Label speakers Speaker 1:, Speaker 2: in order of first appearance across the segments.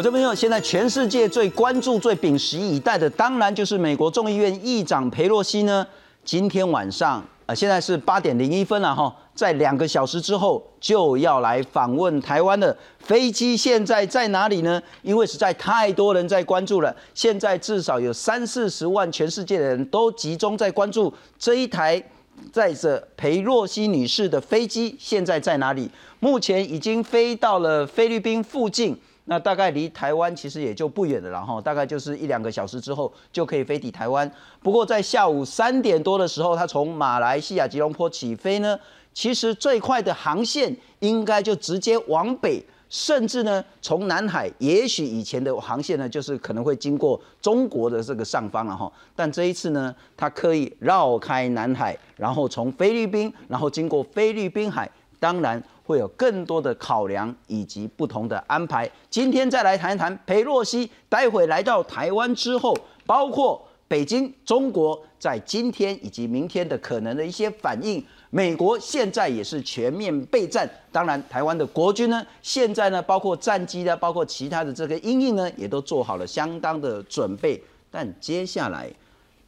Speaker 1: 观众朋友，现在全世界最关注、最屏息以待的，当然就是美国众议院议长佩洛西呢。今天晚上，呃，现在是八点零一分了哈，在两个小时之后就要来访问台湾的飞机，现在在哪里呢？因为实在太多人在关注了，现在至少有三四十万全世界的人都集中在关注这一台载着裴洛西女士的飞机现在在哪里。目前已经飞到了菲律宾附近。那大概离台湾其实也就不远了，然后大概就是一两个小时之后就可以飞抵台湾。不过在下午三点多的时候，它从马来西亚吉隆坡起飞呢，其实最快的航线应该就直接往北，甚至呢从南海，也许以前的航线呢就是可能会经过中国的这个上方了哈。但这一次呢，它可以绕开南海，然后从菲律宾，然后经过菲律宾海，当然。会有更多的考量以及不同的安排。今天再来谈一谈裴洛西，待会来到台湾之后，包括北京、中国在今天以及明天的可能的一些反应。美国现在也是全面备战，当然台湾的国军呢，现在呢，包括战机呢，包括其他的这个阴影呢，也都做好了相当的准备。但接下来，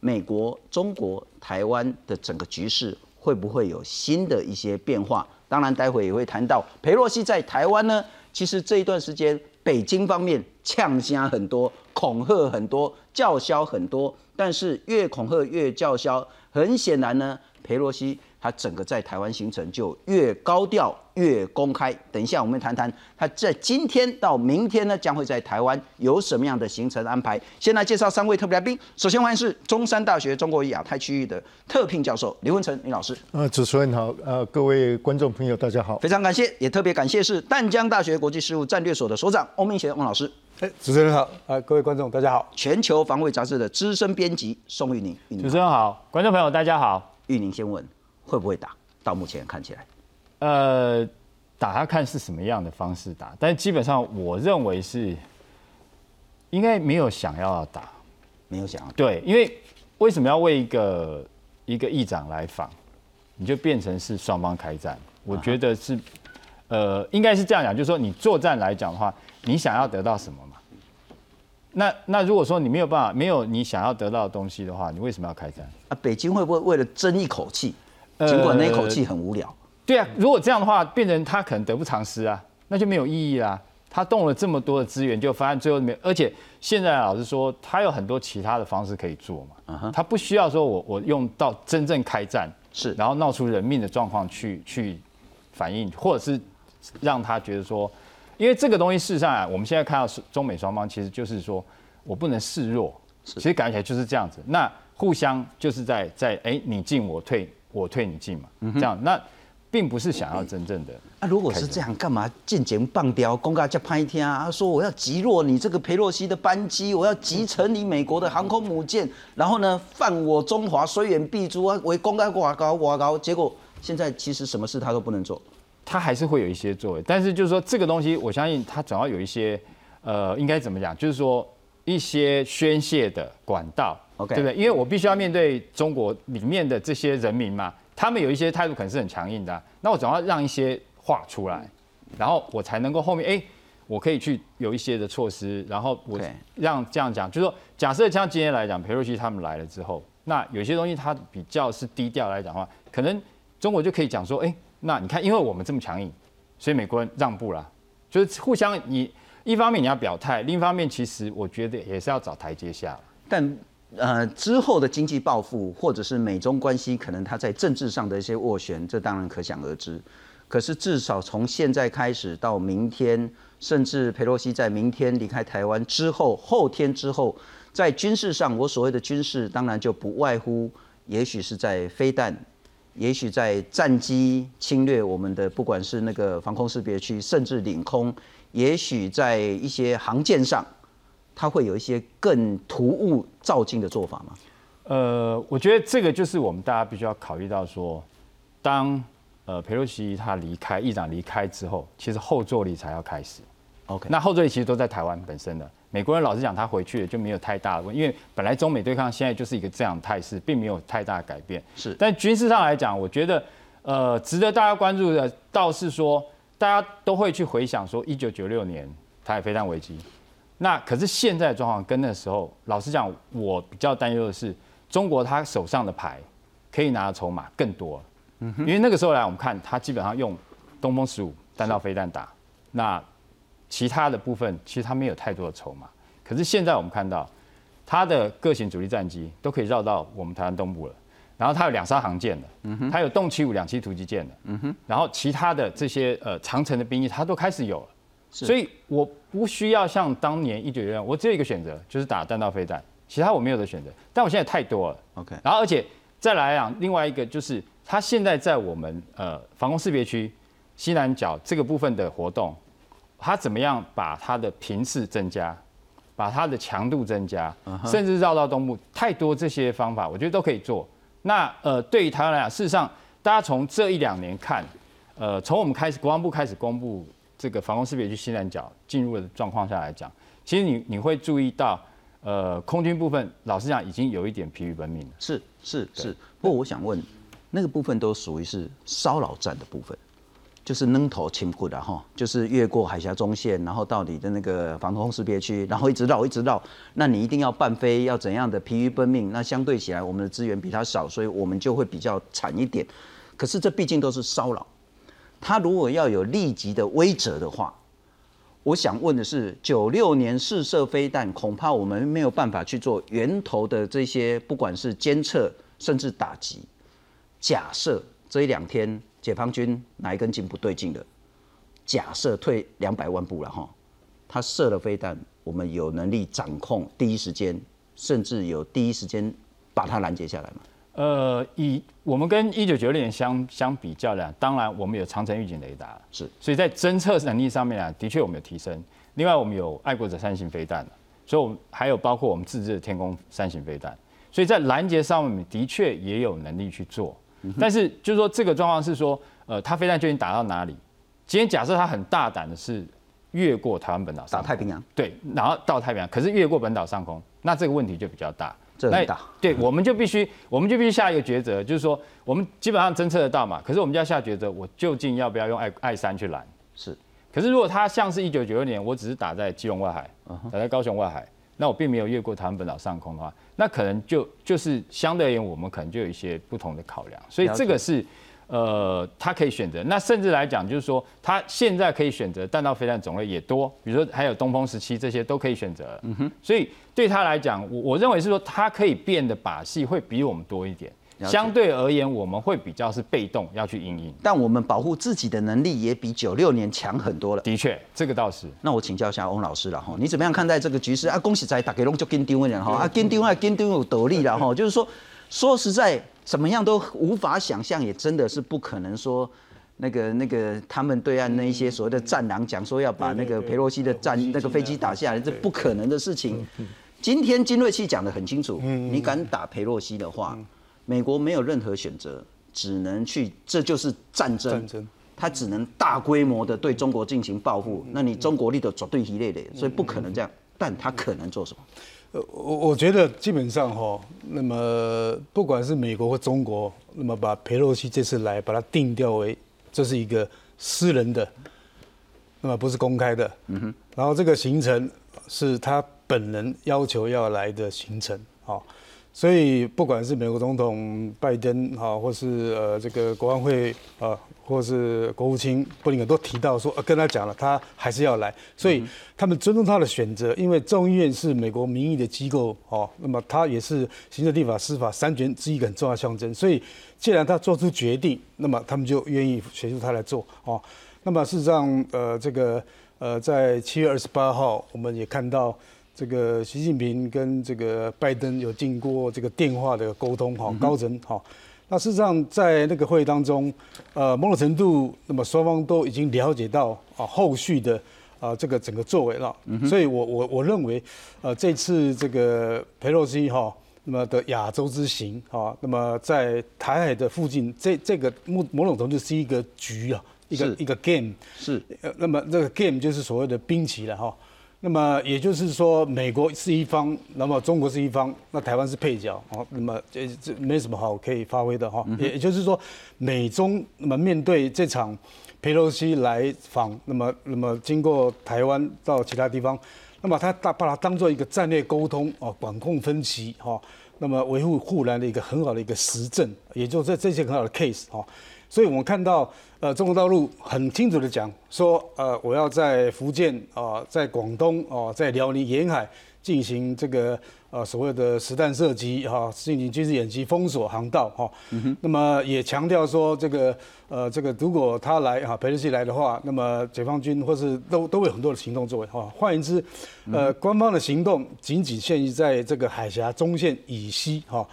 Speaker 1: 美国、中国、台湾的整个局势会不会有新的一些变化？当然，待会也会谈到佩洛西在台湾呢。其实这一段时间，北京方面呛声很多，恐吓很多，叫嚣很多。但是越恐吓越叫嚣，很显然呢，裴洛西。他整个在台湾行程就越高调越公开。等一下，我们谈谈他在今天到明天呢，将会在台湾有什么样的行程安排。先来介绍三位特别来宾。首先欢迎是中山大学中国亚太区域的特聘教授李文成李老师。
Speaker 2: 呃，主持人好，呃，各位观众朋友大家好，
Speaker 1: 非常感谢，也特别感谢是淡江大学国际事务战略所的所长欧明贤翁老师。
Speaker 3: 哎，主持人好，呃，各位观众大家好。
Speaker 1: 全球防卫杂志的资深编辑宋玉宁。
Speaker 4: 主持人好，观众朋友大家好。
Speaker 1: 玉宁先问。会不会打？到目前看起来，
Speaker 4: 呃，打他看是什么样的方式打，但基本上我认为是应该没有想要打，
Speaker 1: 没有想要
Speaker 4: 对，因为为什么要为一个一个议长来访，你就变成是双方开战？我觉得是，呃，应该是这样讲，就是说你作战来讲的话，你想要得到什么嘛？那那如果说你没有办法，没有你想要得到的东西的话，你为什么要开战？
Speaker 1: 啊，北京会不会为了争一口气？尽管那一口气很无聊，
Speaker 4: 对啊，如果这样的话，变成他可能得不偿失啊，那就没有意义啦。他动了这么多的资源，就发现最后没，而且现在老实说，他有很多其他的方式可以做嘛，他不需要说我我用到真正开战
Speaker 1: 是，
Speaker 4: 然后闹出人命的状况去去反应，或者是让他觉得说，因为这个东西事实上啊，我们现在看到中美双方其实就是说我不能示弱，其实感觉起来就是这样子，那互相就是在在哎你进我退。我退你进嘛，这样那并不是想要真正的。
Speaker 1: 啊，如果是这样，干嘛进前棒雕公告叫拍天啊？说我要击落你这个佩洛西的班机，我要击沉你美国的航空母舰，然后呢，犯我中华虽远必诛啊，为公开挂高挂高。结果现在其实什么事他都不能做，
Speaker 4: 他还是会有一些作为。但是就是说这个东西，我相信他总要有一些，呃，应该怎么讲？就是说一些宣泄的管道。
Speaker 1: OK，
Speaker 4: 对不对？因为我必须要面对中国里面的这些人民嘛，他们有一些态度可能是很强硬的，那我总要让一些话出来，然后我才能够后面哎，我可以去有一些的措施，然后我让这样讲，就是说，假设像今天来讲，裴洛西他们来了之后，那有些东西他比较是低调来讲的话，可能中国就可以讲说，哎，那你看，因为我们这么强硬，所以美国人让步了，就是互相你一方面你要表态，另一方面其实我觉得也是要找台阶下，
Speaker 1: 但。呃，之后的经济报复，或者是美中关系，可能它在政治上的一些斡旋，这当然可想而知。可是至少从现在开始到明天，甚至佩洛西在明天离开台湾之后，后天之后，在军事上，我所谓的军事，当然就不外乎，也许是在飞弹，也许在战机侵略我们的，不管是那个防空识别区，甚至领空，也许在一些航舰上。他会有一些更突兀、造进的做法吗？
Speaker 4: 呃，我觉得这个就是我们大家必须要考虑到说，当呃佩洛西他离开，议长离开之后，其实后坐力才要开始。
Speaker 1: OK，
Speaker 4: 那后坐力其实都在台湾本身的。美国人老实讲，他回去了就没有太大的问题，因为本来中美对抗现在就是一个这样态势，并没有太大的改变。
Speaker 1: 是，
Speaker 4: 但军事上来讲，我觉得呃值得大家关注的，倒是说大家都会去回想说，一九九六年台海飞弹危机。那可是现在的状况跟那时候，老实讲，我比较担忧的是，中国他手上的牌可以拿的筹码更多。嗯因为那个时候来，我们看他基本上用东风十五弹道飞弹打，那其他的部分其实他没有太多的筹码。可是现在我们看到，他的各型主力战机都可以绕到我们台湾东部了，然后他有两艘航舰的，嗯他有动七五两栖突击舰的，嗯然后其他的这些呃长城的兵役，他都开始有了。所以我不需要像当年一九六六，我只有一个选择，就是打弹道飞弹，其他我没有的选择。但我现在太多了
Speaker 1: ，OK。
Speaker 4: 然后而且再来讲，另外一个就是它现在在我们呃防空识别区西南角这个部分的活动，它怎么样把它的频次增加，把它的强度增加，甚至绕到东部，太多这些方法，我觉得都可以做。那呃，对于台湾来讲，事实上大家从这一两年看，呃，从我们开始国防部开始公布。这个防空识别区西南角进入的状况下来讲，其实你你会注意到，呃，空军部分老实讲已经有一点疲于奔命了。
Speaker 1: 是是是，不过我想问，那个部分都属于是骚扰战的部分，就是扔头轻骨的哈，就是越过海峡中线，然后到你的那个防空识别区，然后一直绕一直绕，那你一定要半飞，要怎样的疲于奔命？那相对起来，我们的资源比他少，所以我们就会比较惨一点。可是这毕竟都是骚扰。他如果要有立即的威慑的话，我想问的是，九六年试射飞弹，恐怕我们没有办法去做源头的这些，不管是监测甚至打击。假设这一两天解放军哪一根筋不对劲了，假设退两百万步了哈，他射了飞弹，我们有能力掌控第一时间，甚至有第一时间把它拦截下来吗？
Speaker 4: 呃，以我们跟一九九六年相相比较呢，当然我们有长城预警雷达，
Speaker 1: 是，
Speaker 4: 所以在侦测能力上面啊，的确我们有提升。另外，我们有爱国者三型飞弹，所以我们还有包括我们自制的天宫三型飞弹，所以在拦截上面的确也有能力去做。但是就是说这个状况是说，呃，它飞弹究竟打到哪里？今天假设它很大胆的是越过台湾本岛，
Speaker 1: 打太平洋，
Speaker 4: 对，然后到太平洋，可是越过本岛上空，那这个问题就比较大。
Speaker 1: 那大，
Speaker 4: 对，我们就必须，我们就必须下一个抉择，就是说，我们基本上侦测得到嘛，可是我们就要下抉择，我究竟要不要用爱爱三去拦？
Speaker 1: 是，
Speaker 4: 可是如果它像是一九九六年，我只是打在基隆外海，打在高雄外海，那我并没有越过台湾本岛上空的话，那可能就就是相对而言，我们可能就有一些不同的考量，所以这个是。呃，他可以选择，那甚至来讲，就是说，他现在可以选择弹道飞弹种类也多，比如说还有东风十七这些都可以选择。嗯哼，所以对他来讲，我我认为是说，他可以变的把戏会比我们多一点。相对而言，我们会比较是被动要去应应，
Speaker 1: 但我们保护自己的能力也比九六年强很多了。
Speaker 4: 的确，这个倒是。
Speaker 1: 那我请教一下翁老师了哈，你怎么样看待这个局势啊？恭喜在打给龙就跟丢的人哈啊，跟丢啊跟丢有得力了哈，就是说，说实在。怎么样都无法想象，也真的是不可能说，那个那个他们对岸那一些所谓的战狼讲说要把那个佩洛西的战那个飞机打下来，这不可能的事情。今天金瑞气讲得很清楚，你敢打佩洛西的话，美国没有任何选择，只能去，这就是战争。战争，他只能大规模的对中国进行报复。那你中国力的绝对一类的，所以不可能这样。但他可能做什么？
Speaker 3: 呃，我我觉得基本上哈，那么不管是美国或中国，那么把佩洛西这次来把它定调为这是一个私人的，那么不是公开的，嗯哼，然后这个行程是他本人要求要来的行程，好。所以，不管是美国总统拜登哈，或是呃这个国安会啊，或是国务卿布林肯都提到说，呃跟他讲了，他还是要来。所以他们尊重他的选择，因为众议院是美国民意的机构哦，那么他也是行政、立法、司法三权之一个很重要象征。所以，既然他做出决定，那么他们就愿意协助他来做哦。那么事实上，呃，这个呃，在七月二十八号，我们也看到。这个习近平跟这个拜登有经过这个电话的沟通，哈，高层，哈。那事实上在那个会议当中，呃，某种程度，那么双方都已经了解到啊，后续的啊这个整个作为了。所以我我我认为，呃，这次这个佩洛西哈，那么的亚洲之行，哈，那么在台海的附近，这这个某某种程度是一个局啊，一个一个 game，
Speaker 1: 是。
Speaker 3: 呃，那么这个 game 就是所谓的兵棋了，哈。那么也就是说，美国是一方，那么中国是一方，那台湾是配角哦。那么这这没什么好可以发挥的哈。也也就是说，美中那么面对这场佩洛西来访，那么那么经过台湾到其他地方，那么他大把它当做一个战略沟通哦，管控分歧哈，那么维护护栏的一个很好的一个实证，也就这这些很好的 case 哈。所以我们看到呃中国大陆很清楚的讲说呃我要在福建啊，在广东哦，在辽宁沿海进行这个。呃，所谓的实弹射击哈，进行军事演习，封锁航道哈。那么也强调说，这个呃，这个如果他来哈，佩洛西来的话，那么解放军或是都都有很多的行动作为哈。换言之，呃，官方的行动仅仅限于在这个海峡中线以西哈，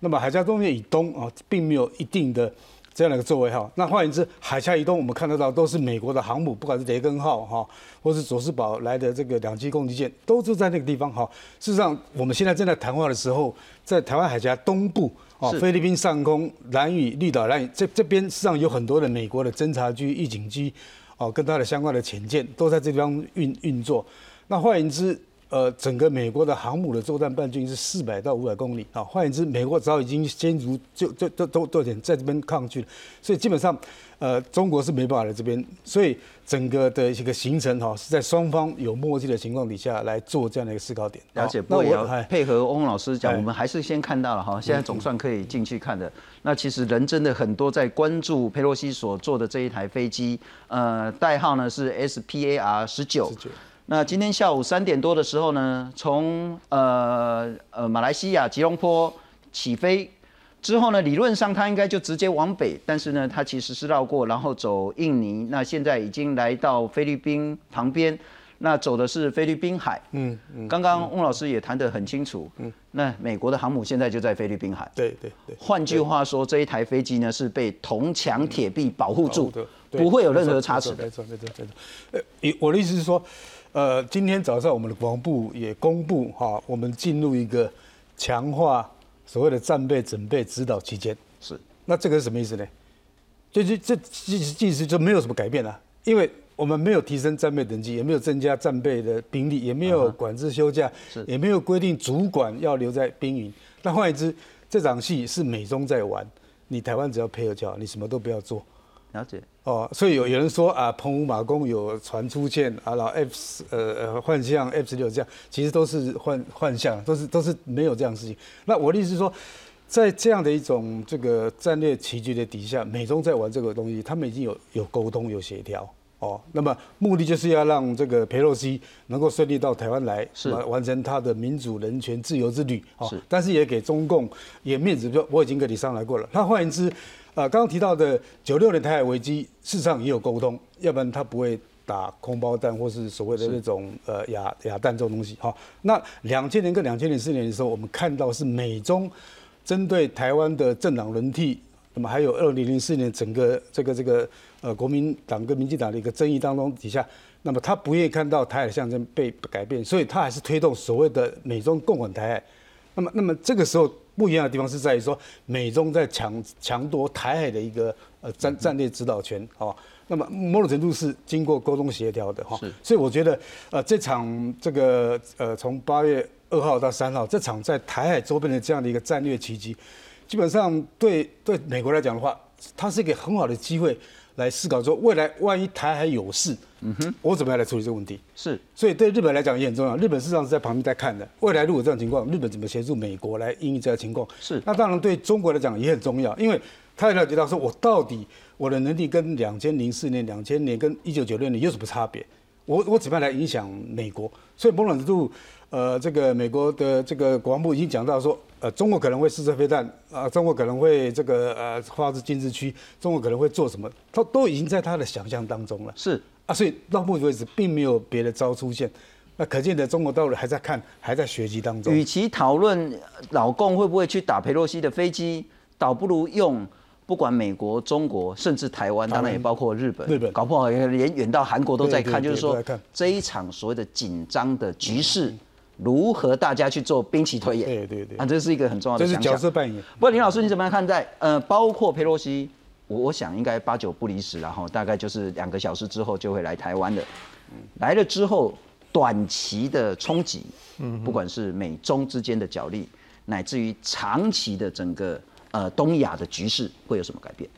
Speaker 3: 那么海峡中线以东啊，并没有一定的。这样的一个作为哈，那换言之，海峡以东我们看得到都是美国的航母，不管是雷根号哈，或是佐世堡来的这个两栖攻击舰，都是在那个地方哈。事实上，我们现在正在谈话的时候，在台湾海峡东部哦，菲律宾上空、蓝屿、绿岛、蓝屿这这边，实际上有很多的美国的侦察机、预警机哦，跟它的相关的潜舰都在这地方运运作。那换言之，呃，整个美国的航母的作战半径是四百到五百公里啊。换言之，美国早已经先如就就都都都点在这边抗拒了，所以基本上，呃，中国是没办法来这边。所以整个的一个行程哈，是在双方有默契的情况底下来做这样的一个思考点。
Speaker 1: 了解，不过也要配合翁老师讲，我们还是先看到了哈，现在总算可以进去看的。那其实人真的很多，在关注佩洛西所坐的这一台飞机，呃，代号呢是 S P A R 十九。那今天下午三点多的时候呢，从呃呃马来西亚吉隆坡起飞之后呢，理论上它应该就直接往北，但是呢，它其实是绕过，然后走印尼。那现在已经来到菲律宾旁边，那走的是菲律宾海。嗯嗯。刚刚翁老师也谈得很清楚。嗯。那美国的航母现在就在菲律宾海。
Speaker 3: 对对对。
Speaker 1: 换句话说，这一台飞机呢是被铜墙铁壁保护住，不会有任何差池。
Speaker 3: 没错没错没错。呃，我的意思是说。呃，今天早上我们的国防部也公布哈，我们进入一个强化所谓的战备准备指导期间。
Speaker 1: 是，
Speaker 3: 那这个是什么意思呢？就就这其意思就没有什么改变了，因为我们没有提升战备等级，也没有增加战备的兵力，也没有管制休假，也没有规定主管要留在兵营。那换言之，这场戏是美中在玩，你台湾只要配合就好，你什么都不要做。
Speaker 1: 了解。
Speaker 3: 哦，所以有有人说啊，澎湖马公有船出现啊，然后 F 呃呃幻象 F 十六这样，其实都是幻幻象，都是都是没有这样事情。那我的意思是说，在这样的一种这个战略棋局的底下，美中在玩这个东西，他们已经有有沟通有协调哦。那么目的就是要让这个佩洛西能够顺利到台湾来，是完成他的民主人权自由之旅哦。是，但是也给中共也面子，说我已经跟你商量过了。那换言之。呃，刚刚提到的九六年台海危机，事实上也有沟通，要不然他不会打空包弹或是所谓的那种呃哑哑弹这种东西。好，那两千年跟两千零四年的时候，我们看到是美中针对台湾的政党轮替，那么还有二零零四年整个这个这个呃国民党跟民进党的一个争议当中底下，那么他不愿意看到台海象征被改变，所以他还是推动所谓的美中共管台海。那么，那么这个时候。不一样的地方是在于说，美中在抢抢夺台海的一个呃战战略指导权哦。那么某种程度是经过沟通协调的哈。所以我觉得呃这场这个呃从八月二号到三号这场在台海周边的这样的一个战略奇迹，基本上对对美国来讲的话，它是一个很好的机会。来思考说，未来万一台海有事，嗯哼，我怎么样来处理这个问题？
Speaker 1: 是，
Speaker 3: 所以对日本来讲也很重要。日本事实上是在旁边在看的。未来如果这种情况，日本怎么协助美国来应对这个情况？
Speaker 1: 是。
Speaker 3: 那当然对中国来讲也很重要，因为他也了解到说，我到底我的能力跟两千零四年、两千年跟一九九六年有什么差别？我我怎么样来影响美国？所以某种程度。呃，这个美国的这个国防部已经讲到说，呃，中国可能会试射飞弹，啊，中国可能会这个呃发射禁制区，中国可能会做什么，他都已经在他的想象当中了。
Speaker 1: 是
Speaker 3: 啊，所以到目前为止并没有别的招出现，那可见的中国道路还在看，还在学习当中。
Speaker 1: 与其讨论老共会不会去打佩洛西的飞机，倒不如用不管美国、中国，甚至台湾，当然也包括日本，
Speaker 3: 日本
Speaker 1: 搞不好连远到韩国都在看，就是说这一场所谓的紧张的局势。如何大家去做兵棋推演？
Speaker 3: 对对对，
Speaker 1: 啊，这是一个很重要的。
Speaker 3: 这是角色扮演。
Speaker 1: 不过林老师你怎么样看待？呃，包括佩洛西，我我想应该八九不离十，然后大概就是两个小时之后就会来台湾的。来了之后，短期的冲击，嗯，不管是美中之间的角力，乃至于长期的整个呃东亚的局势，会有什么改变？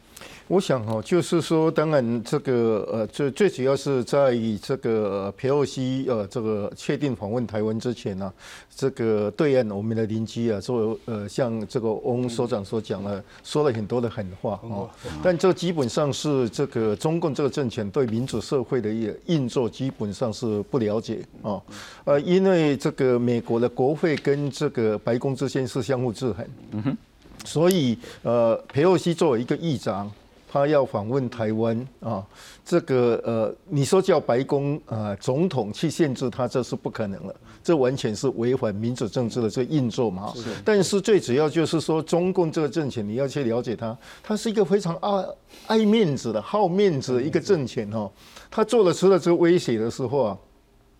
Speaker 2: 我想哈，就是说，当然这个呃，最最主要是在这个佩洛西呃这个确定访问台湾之前呢，这个对岸我们的邻居啊，做呃像这个翁所长所讲了，说了很多的狠话哦，但这基本上是这个中共这个政权对民主社会的运作基本上是不了解啊，呃，因为这个美国的国会跟这个白宫之间是相互制衡，嗯哼，所以呃，佩洛西作为一个议长。他要访问台湾啊，这个呃，你说叫白宫啊总统去限制他，这是不可能了，这完全是违反民主政治的这运作嘛。是。但是最主要就是说，中共这个政权你要去了解他，他是一个非常爱爱面子的、好面子的一个政权哦。他做了出了这个威胁的时候啊，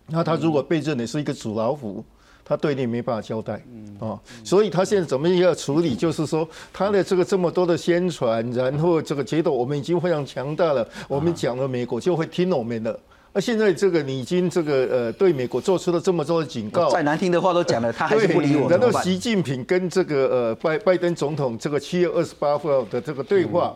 Speaker 2: 那他如果被认为是一个纸老虎。他对你没办法交代，啊，所以他现在怎么要处理？就是说，他的这个这么多的宣传，然后这个觉得我们已经非常强大了，我们讲了美国就会听我们的。那现在这个你已经这个呃对美国做出了这么多的警告，
Speaker 1: 再难听的话都讲了，他还是不理我。
Speaker 2: 然后习近平跟这个呃拜拜登总统这个七月二十八号的这个对话。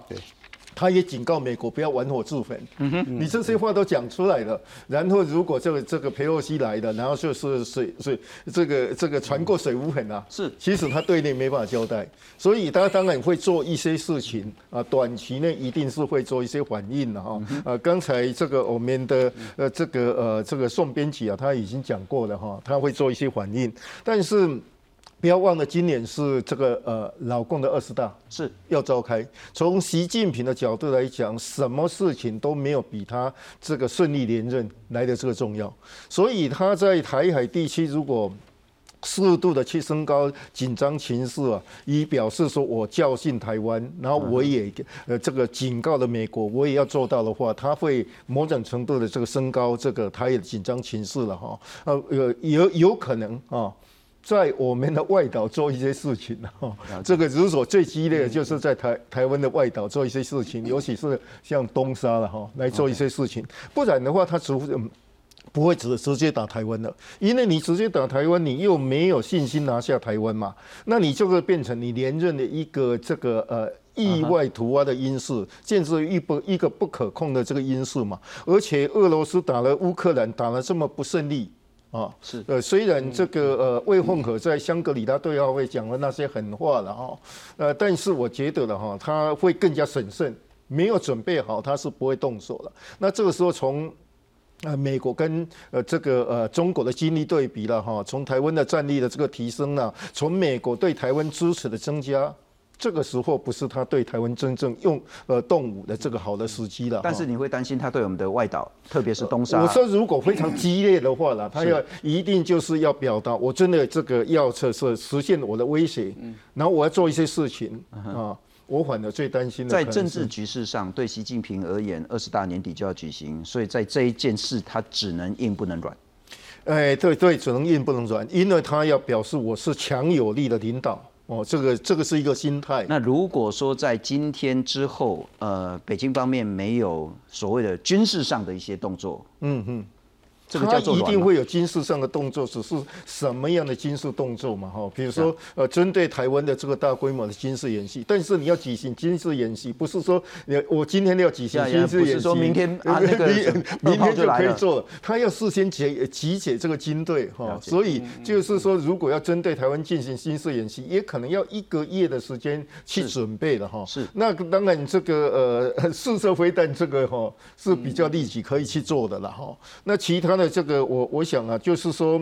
Speaker 2: 他也警告美国不要玩火自焚。嗯，你这些话都讲出来了，然后如果这个这个佩洛西来了，然后就是水水这个这个船过水无痕啊。
Speaker 1: 是，
Speaker 2: 其实他对内没办法交代，所以他当然会做一些事情啊，短期内一定是会做一些反应的哈。呃，刚才这个我们的呃这个呃这个宋编辑啊，他已经讲过了哈，他会做一些反应，但是。不要忘了，今年是这个呃老共的二十大
Speaker 1: 是
Speaker 2: 要召开。从习近平的角度来讲，什么事情都没有比他这个顺利连任来的这个重要。所以他在台海地区如果适度的去升高紧张情势啊，以表示说我教训台湾，然后我也呃这个警告了美国，我也要做到的话，他会某种程度的这个升高这个台海紧张情势了哈。呃呃有有可能啊。在我们的外岛做一些事情哈，这个如果最激烈的就是在台台湾的外岛做一些事情，尤其是像东沙了哈，来做一些事情，不然的话，他除不会直直接打台湾的，因为你直接打台湾，你又没有信心拿下台湾嘛，那你就会变成你连任的一个这个呃意外突发的因素，建设一不一个不可控的这个因素嘛，而且俄罗斯打了乌克兰，打了这么不顺利。
Speaker 1: 啊，是
Speaker 2: 呃，虽然这个呃魏凤和在香格里拉对话会讲了那些狠话了哈，呃，但是我觉得了哈，他会更加审慎，没有准备好他是不会动手了。那这个时候从呃美国跟呃这个呃中国的经历对比了哈，从台湾的战力的这个提升呢，从美国对台湾支持的增加。这个时候不是他对台湾真正用呃动武的这个好的时机了。
Speaker 1: 但是你会担心他对我们的外岛，特别是东沙。
Speaker 2: 我说如果非常激烈的话了，他要一定就是要表达，我真的这个要测试实现我的威胁，然后我要做一些事情啊。我反而最担心的，
Speaker 1: 在政治局势上，对习近平而言，二十大年底就要举行，所以在这一件事，他只能硬不能软。
Speaker 2: 哎，对对，只能硬不能软，因为他要表示我是强有力的领导。哦，这个这个是一个心态。
Speaker 1: 那如果说在今天之后，呃，北京方面没有所谓的军事上的一些动作，嗯嗯。
Speaker 2: 他一定会有军事上的动作，只是什么样的军事动作嘛？哈，比如说呃，针对台湾的这个大规模的军事演习，但是你要举行军事演习，不是说你我今天要举行军事演习，
Speaker 1: 明天啊 那个
Speaker 2: 明天就可以做了，他要事先集集结这个军队哈，所以就是说，如果要针对台湾进行军事演习，也可能要一个月的时间去准备的哈。
Speaker 1: 是，
Speaker 2: 那当然这个呃 试射飞弹这个哈是比较立即可以去做的了哈。那其他。那这个我我想啊，就是说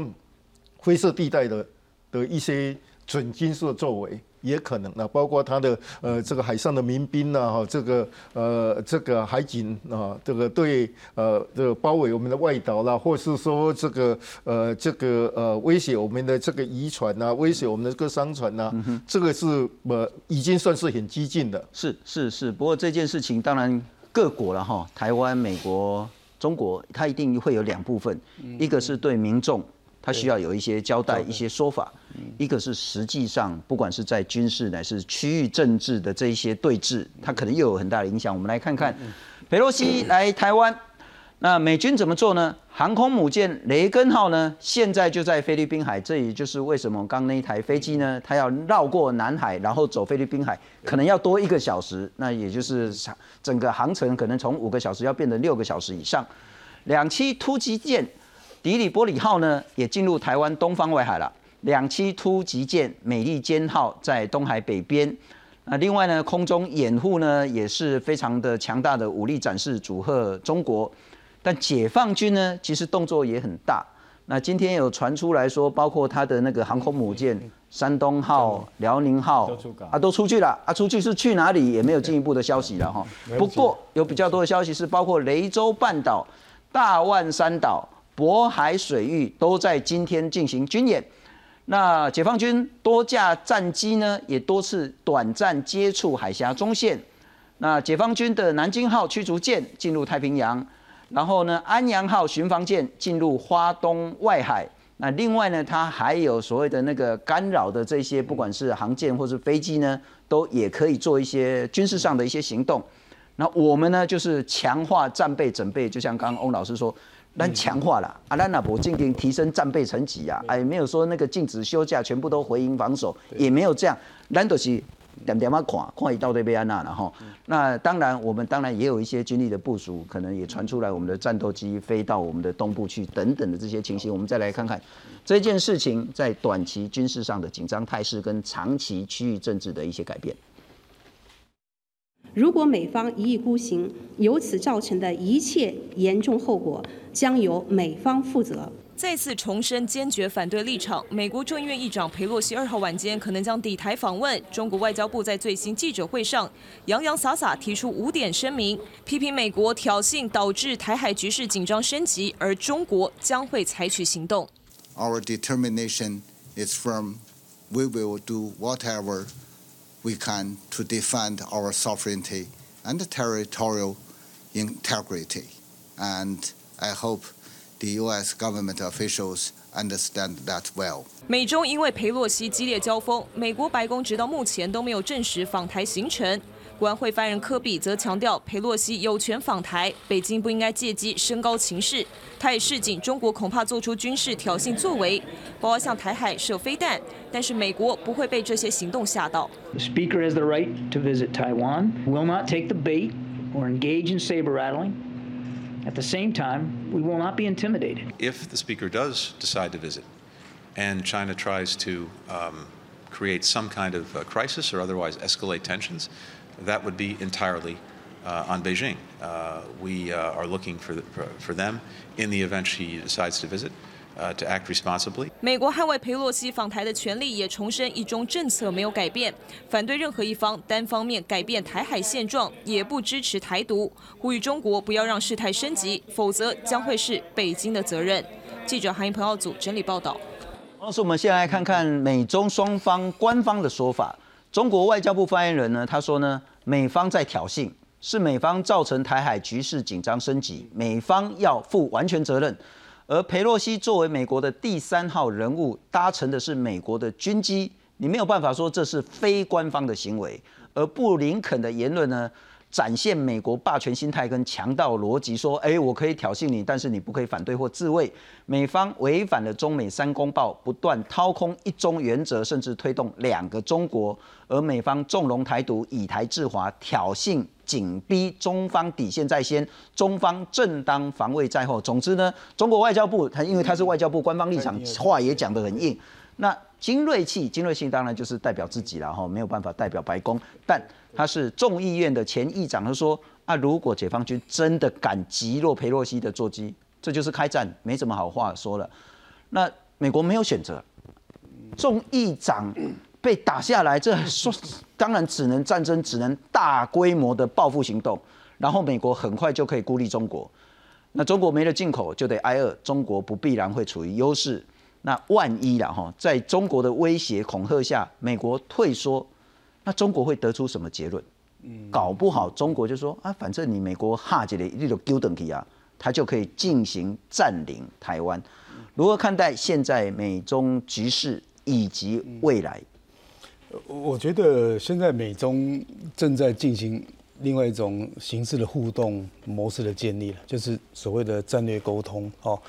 Speaker 2: 灰色地带的的一些准军事作为也可能啊，包括他的呃这个海上的民兵呐哈，这个呃这个海警啊，这个对呃这个包围我们的外岛啦，或是说这个呃这个呃威胁我们的这个渔船呐，威胁我们的这个商船呐，这个是呃已经算是很激进的。
Speaker 1: 是是是，不过这件事情当然各国了哈，台湾、美国。中国它一定会有两部分，一个是对民众，它需要有一些交代、一些说法；一个是实际上，不管是在军事乃是区域政治的这一些对峙，它可能又有很大的影响。我们来看看，佩洛西来台湾。那美军怎么做呢？航空母舰雷根号呢，现在就在菲律宾海，这也就是为什么刚那一台飞机呢，它要绕过南海，然后走菲律宾海，可能要多一个小时，那也就是整个航程可能从五个小时要变成六个小时以上。两栖突击舰迪里波里号呢，也进入台湾东方外海了。两栖突击舰美利坚号在东海北边。那另外呢，空中掩护呢也是非常的强大的武力展示，祝贺中国。但解放军呢，其实动作也很大。那今天有传出来说，包括他的那个航空母舰山东号、辽宁号啊，都出去了啊，出去是去哪里也没有进一步的消息了哈。不过有比较多的消息是，包括雷州半岛、大万山岛、渤海水域都在今天进行军演。那解放军多架战机呢，也多次短暂接触海峡中线。那解放军的南京号驱逐舰进入太平洋，然后呢，安阳号巡防舰进入花东外海。那另外呢，它还有所谓的那个干扰的这些，不管是航舰或是飞机呢，都也可以做一些军事上的一些行动。那我们呢，就是强化战备准备，就像刚刚翁老师说。咱强化了，啊，咱那不进行提升战备层级啊，哎，没有说那个禁止休假，全部都回营防守，也没有这样，咱都是点点嘛看，看一到对贝安娜了哈。那当然，我们当然也有一些军力的部署，可能也传出来我们的战斗机飞到我们的东部去等等的这些情形，我们再来看看这件事情在短期军事上的紧张态势跟长期区域政治的一些改变。
Speaker 5: 如果美方一意孤行，由此造成的一切严重后果将由美方负责。
Speaker 6: 再次重申坚决反对立场。美国众议院议长佩洛西二号晚间可能将抵台访问。中国外交部在最新记者会上洋洋洒洒提出五点声明，批评美国挑衅导致台海局势紧张升级，而中国将会采取行动。
Speaker 7: Our determination is firm. We will do whatever. we can to defend our sovereignty and territorial integrity. And I hope the U.S. government officials understand that well.
Speaker 6: 美中因为佩洛西激烈交锋，美国白宫直到目前都没有证实访台行程。国安会发言人科比则强调，佩洛西有权访台，北京不应该借机升高情势。他也示警，中国恐怕做出军事挑衅作为，包括向台海射飞弹。但是美国不会被这些行动吓到。
Speaker 8: The speaker has the right to visit Taiwan. Will not take the bait or engage in saber rattling. At the same time, we will not be intimidated.
Speaker 9: If the speaker does decide to visit, and China tries to um, create some kind of crisis or otherwise escalate tensions. that would be entirely uh, on Beijing. Uh, we uh, are looking for, the, for them in the event she decides to visit. Uh, to act responsibly.
Speaker 6: 美国捍卫佩洛西访台的权利，也重申一中政策没有改变，反对任何一方单方面改变台海现状，也不支持台独，呼吁中国不要让事态升级，否则将会是北京的责任。记者韩英彭奥组整理报道。
Speaker 1: 同时，我们先来看看美中双方官方的说法。中国外交部发言人呢，他说呢，美方在挑衅，是美方造成台海局势紧张升级，美方要负完全责任。而佩洛西作为美国的第三号人物，搭乘的是美国的军机，你没有办法说这是非官方的行为。而布林肯的言论呢？展现美国霸权心态跟强盗逻辑，说：哎，我可以挑衅你，但是你不可以反对或自卫。美方违反了中美三公报，不断掏空一中原则，甚至推动两个中国。而美方纵容台独，以台制华，挑衅紧逼中方底线在先，中方正当防卫在后。总之呢，中国外交部他因为他是外交部官方立场，话也讲得很硬。那精锐气，精锐气当然就是代表自己了哈，没有办法代表白宫，但。他是众议院的前议长，他说啊，如果解放军真的敢击落佩洛西的座机，这就是开战，没什么好话说了。那美国没有选择，众议长被打下来，这说当然只能战争，只能大规模的报复行动，然后美国很快就可以孤立中国。那中国没了进口，就得挨饿，中国不必然会处于优势。那万一了哈，在中国的威胁恐吓下，美国退缩。那中国会得出什么结论？搞不好中国就说啊，反正你美国哈起来那种丢等级啊，他就可以进行占领台湾。如何看待现在美中局势以及未来？
Speaker 3: 我觉得现在美中正在进行另外一种形式的互动模式的建立了，就是所谓的战略沟通哦。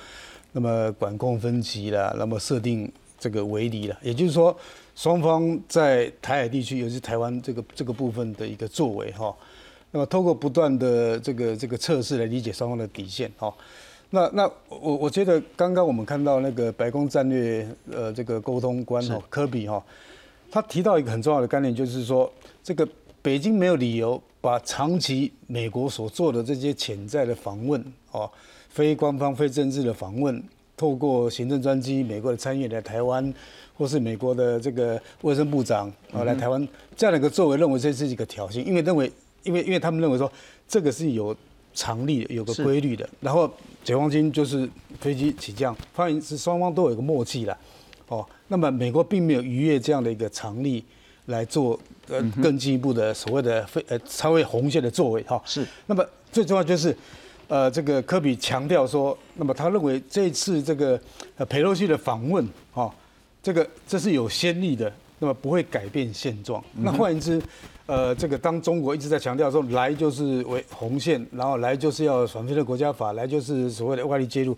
Speaker 3: 那么管控分歧了，那么设定这个围篱了，也就是说，双方在台海地区，尤其是台湾这个这个部分的一个作为哈。那么透过不断的这个这个测试来理解双方的底线哈。那那我我觉得刚刚我们看到那个白宫战略呃这个沟通官哈科比哈，他提到一个很重要的概念，就是说这个北京没有理由把长期美国所做的这些潜在的访问哦。非官方、非政治的访问，透过行政专机，美国的参议来台湾，或是美国的这个卫生部长啊来台湾，这样的一个作为，认为这是一个挑衅，因为认为，因为因为他们认为说这个是有常例、有个规律的。然后解放军就是飞机起降，发现是双方都有一个默契了，哦，那么美国并没有逾越这样的一个常例来做呃更进一步的所谓的非呃超越红线的作为哈。
Speaker 1: 是，
Speaker 3: 那么最重要就是。呃，这个科比强调说，那么他认为这次这个呃佩洛西的访问，哈，这个这是有先例的，那么不会改变现状。那换言之，呃，这个当中国一直在强调说来就是为红线，然后来就是要反飞的国家法，来就是所谓的外力介入。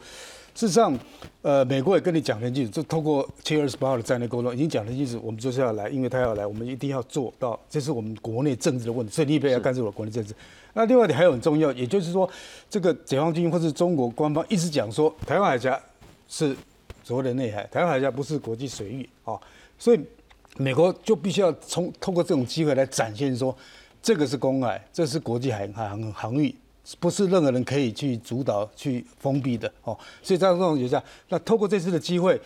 Speaker 3: 事实上，呃，美国也跟你讲很清楚，就通过七月二十八号的战略沟通，已经讲很清楚，我们就是要来，因为他要来，我们一定要做到，这是我们国内政治的问题，所以你不要干涉我国内政治。那另外一点还有很重要，也就是说，这个解放军或是中国官方一直讲说，台湾海峡是所谓的内海，台湾海峡不是国际水域啊，所以美国就必须要从通过这种机会来展现说，这个是公海，这是国际海海航航域，不是任何人可以去主导去封闭的哦。所以在这种情况下，那透过这次的机会，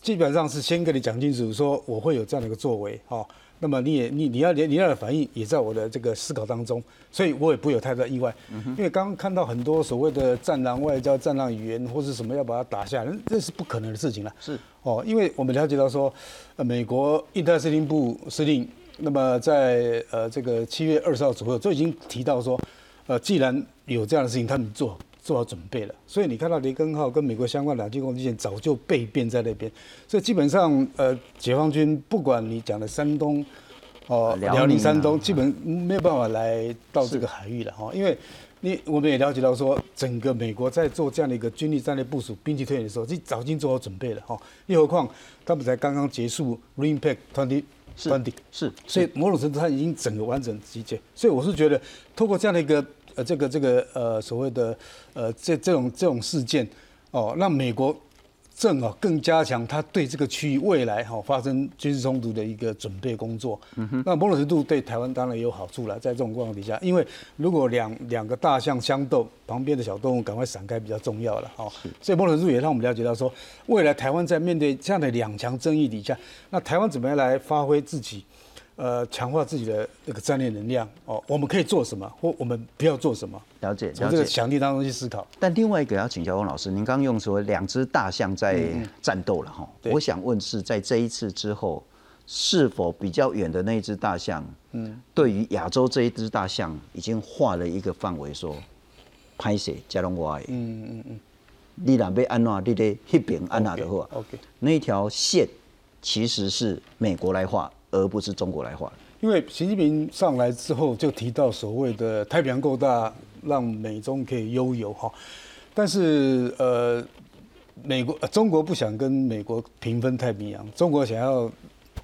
Speaker 3: 基本上是先跟你讲清楚，说我会有这样的一个作为哦。那么你也你你要你你要的反应也在我的这个思考当中，所以我也不会有太大意外。因为刚刚看到很多所谓的战狼外交、战狼语言或是什么要把它打下，来，这是不可能的事情了。
Speaker 1: 是
Speaker 3: 哦，因为我们了解到说，呃，美国印太司令部司令，那么在呃这个七月二十号左右就已经提到说，呃，既然有这样的事情，他们做。做好准备了，所以你看到雷根号跟美国相关两栖攻击舰早就备变在那边，所以基本上呃，解放军不管你讲的山东哦，辽宁山东，基本没有办法来到这个海域了哈，因为你我们也了解到说，整个美国在做这样的一个军力战略部署、兵器推演的时候，这早已经做好准备了哈，又何况他们才刚刚结束 Reimpact Twenty Twenty，
Speaker 1: 是，
Speaker 3: 所以某种程度他已经整个完整集结，所以我是觉得通过这样的一个。呃，这个这个呃，所谓的呃，这这种这种事件，哦，让美国正好更加强他对这个区域未来哈发生军事冲突的一个准备工作。嗯哼。那某种程度对台湾当然也有好处了，在这种状况底下，因为如果两两个大象相斗，旁边的小动物赶快闪开比较重要了哈。所以某种程度也让我们了解到说，未来台湾在面对这样的两强争议底下，那台湾怎么样来发挥自己？呃，强化自己的那个战略能量哦，我们可以做什么，或我们不要做什么？
Speaker 1: 了解，
Speaker 3: 从这个强力当中去思考。
Speaker 1: 但另外一个要请教翁老师，您刚刚用说两只大象在战斗了哈，我想问是在这一次之后，是否比较远的那一只大象，嗯，对于亚洲这一只大象已经画了一个范围，说拍摄加隆瓦，嗯嗯嗯，你若要安哪，你得那边安哪的话
Speaker 3: ，OK，
Speaker 1: 那条线其实是美国来画。而不是中国来画，
Speaker 3: 因为习近平上来之后就提到所谓的太平洋够大，让美中可以悠游哈。但是呃，美国中国不想跟美国平分太平洋，中国想要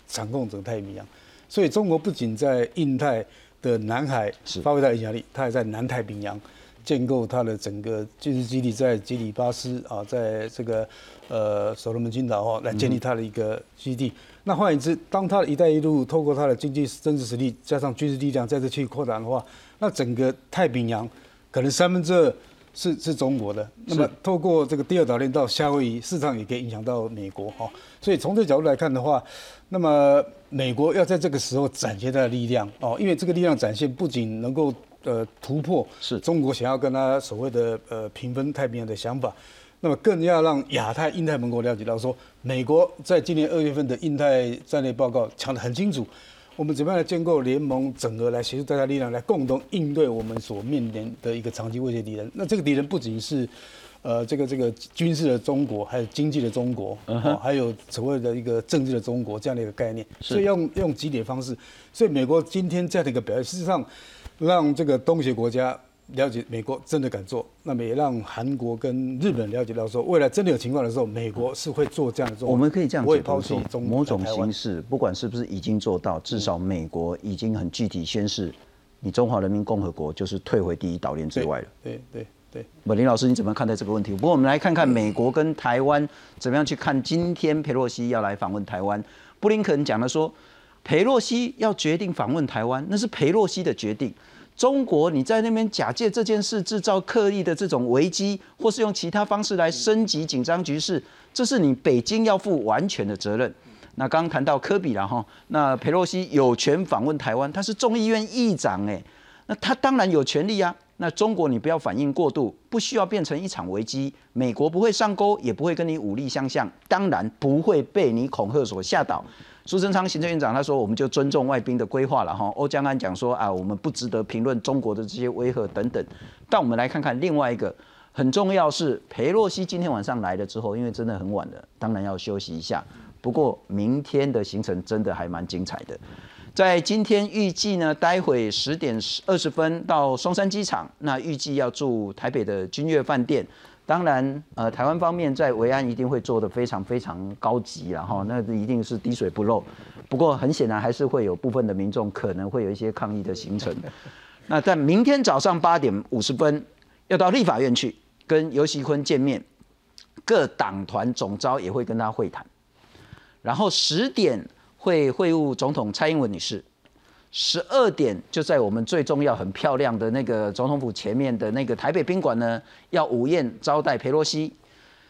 Speaker 3: 掌控整个太平洋，所以中国不仅在印太的南海发挥它的影响力，它也在南太平洋建构它的整个军事基地，在吉里巴斯啊，在这个呃所罗门群岛哈来建立它的一个基地。那换言之，当他的一带一路透过他的经济、政治实力加上军事力量在这去扩展的话，那整个太平洋可能三分之二是是中国的。那么透过这个第二岛链到夏威夷，事实上也可以影响到美国哈。所以从这个角度来看的话，那么美国要在这个时候展现它的力量哦，因为这个力量展现不仅能够呃突破是中国想要跟他所谓的呃平分太平洋的想法。那么更要让亚太、印太盟国了解到，说美国在今年二月份的印太战略报告讲得很清楚，我们怎么样来建构联盟，整合来协助大家力量，来共同应对我们所面临的一个长期威胁敌人。那这个敌人不仅是，呃，这个这个军事的中国，还有经济的中国，还有所谓的一个政治的中国这样的一个概念。所以用用几点方式，所以美国今天这样的一个表现，事实上。让这个东协国家了解美国真的敢做，那么也让韩国跟日本了解到说，未来真的有情况的时候，美国是会做这样的。
Speaker 1: 我们可以这样解读说，某种形式，不管是不是已经做到，至少美国已经很具体宣示，你中华人民共和国就是退回第一岛链之外了。
Speaker 3: 对对对，
Speaker 1: 本林老师，你怎么看待这个问题？不过我们来看看美国跟台湾怎么样去看今天佩洛西要来访问台湾。布林肯讲了说，佩洛西要决定访问台湾，那是佩洛西的决定。中国你在那边假借这件事制造刻意的这种危机，或是用其他方式来升级紧张局势，这是你北京要负完全的责任。那刚刚谈到科比了哈，那佩洛西有权访问台湾，他是众议院议长哎，那他当然有权利啊。那中国你不要反应过度，不需要变成一场危机。美国不会上钩，也不会跟你武力相向，当然不会被你恐吓所吓倒。苏贞昌行政院长他说，我们就尊重外宾的规划了哈。欧江安讲说啊，我们不值得评论中国的这些威吓等等。但我们来看看另外一个很重要是，裴洛西今天晚上来了之后，因为真的很晚了，当然要休息一下。不过明天的行程真的还蛮精彩的。在今天预计呢，待会十点二十分到松山机场，那预计要住台北的君悦饭店。当然，呃，台湾方面在维安一定会做的非常非常高级，然后那一定是滴水不漏。不过很显然还是会有部分的民众可能会有一些抗议的行程。那在明天早上八点五十分要到立法院去跟尤熙坤见面，各党团总召也会跟他会谈，然后十点。会会晤总统蔡英文女士，十二点就在我们最重要、很漂亮的那个总统府前面的那个台北宾馆呢，要午宴招待佩洛西。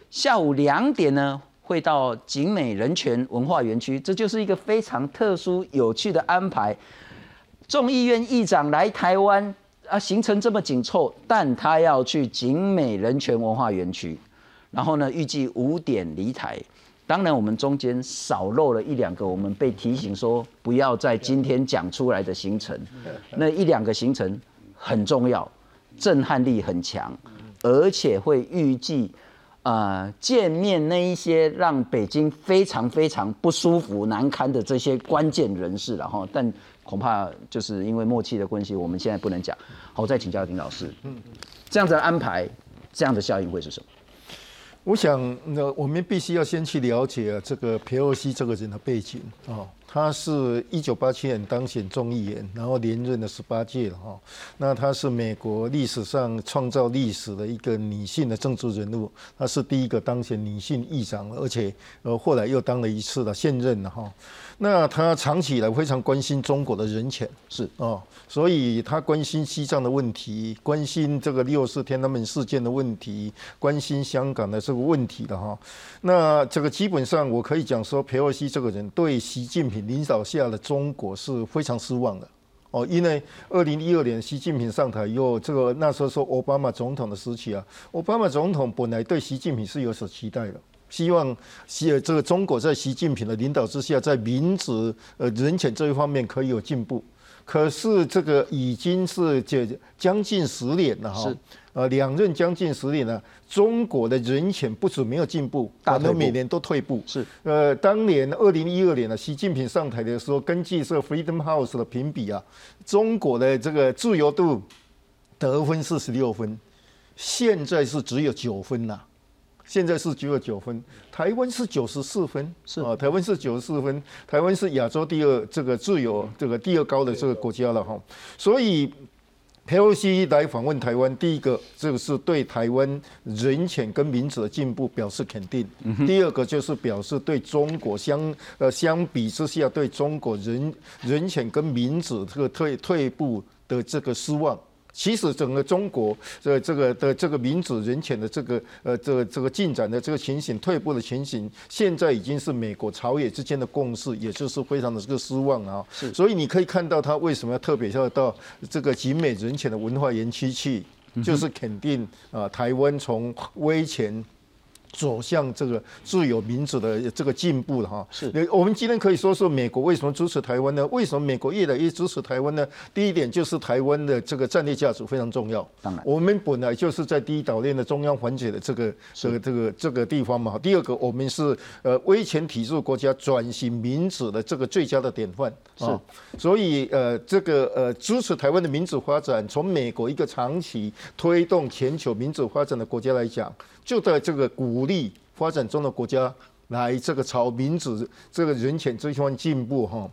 Speaker 1: 下午两点呢，会到景美人权文化园区，这就是一个非常特殊、有趣的安排。众议院议长来台湾啊，行程这么紧凑，但他要去景美人权文化园区，然后呢，预计五点离台。当然，我们中间少漏了一两个，我们被提醒说不要在今天讲出来的行程。那一两个行程很重要，震撼力很强，而且会预计啊见面那一些让北京非常非常不舒服、难堪的这些关键人士了哈。但恐怕就是因为默契的关系，我们现在不能讲。好，再请教丁老师，这样子的安排，这样的效应会是什么？
Speaker 2: 我想，那我们必须要先去了解这个佩洛西这个人的背景啊。他是一九八七年当选众议员，然后连任了十八届了哈。那他是美国历史上创造历史的一个女性的政治人物，他是第一个当选女性议长，而且呃后来又当了一次的现任了哈。那他长期以来非常关心中国的人权，
Speaker 1: 是
Speaker 2: 哦，所以他关心西藏的问题，关心这个六四天安门事件的问题，关心香港的这个问题的哈。那这个基本上我可以讲说，佩洛西这个人对习近平领导下的中国是非常失望的哦，因为二零一二年习近平上台以后，这个那时候说奥巴马总统的时期啊，奥巴马总统本来对习近平是有所期待的。希望习这个中国在习近平的领导之下，在民主呃人权这一方面可以有进步。可是这个已经是将将近十年了哈，呃两任将近十年了，中国的人权不止没有进步，反而每年都退步。
Speaker 1: 是
Speaker 2: 呃，当年二零一二年呢，习近平上台的时候，根据这个 Freedom House 的评比啊，中国的这个自由度得分是十六分，现在是只有九分呐。现在是只有九分，台湾是九十四分，
Speaker 1: 是。
Speaker 2: 啊，台湾是九十四分，台湾是亚洲第二这个自由这个第二高的这个国家了哈，所以佩洛西来访问台湾，第一个这个是对台湾人权跟民主的进步表示肯定，第二个就是表示对中国相呃相比之下对中国人人权跟民主这个退退步的这个失望。其实整个中国的这个的这个民主人权的这个呃这个这个进展的这个情形退步的情形，现在已经是美国朝野之间的共识，也就是非常的这个失望啊。
Speaker 1: 是，
Speaker 2: 所以你可以看到他为什么要特别要到这个集美人权的文化园区去，就是肯定啊台湾从威权。走向这个自由民主的这个进步了哈。
Speaker 1: 是，
Speaker 2: 我们今天可以说说美国为什么支持台湾呢？为什么美国越来越支持台湾呢？第一点就是台湾的这个战略价值非常重要。
Speaker 1: 当然，
Speaker 2: 我们本来就是在第一岛链的中央环节的这个这个这个这个地方嘛。第二个，我们是呃威权体制国家转型民主的这个最佳的典范。
Speaker 1: 是，
Speaker 2: 所以呃这个呃支持台湾的民主发展，从美国一个长期推动全球民主发展的国家来讲。就在这个鼓励发展中的国家来这个朝民主这个人权这方进步哈。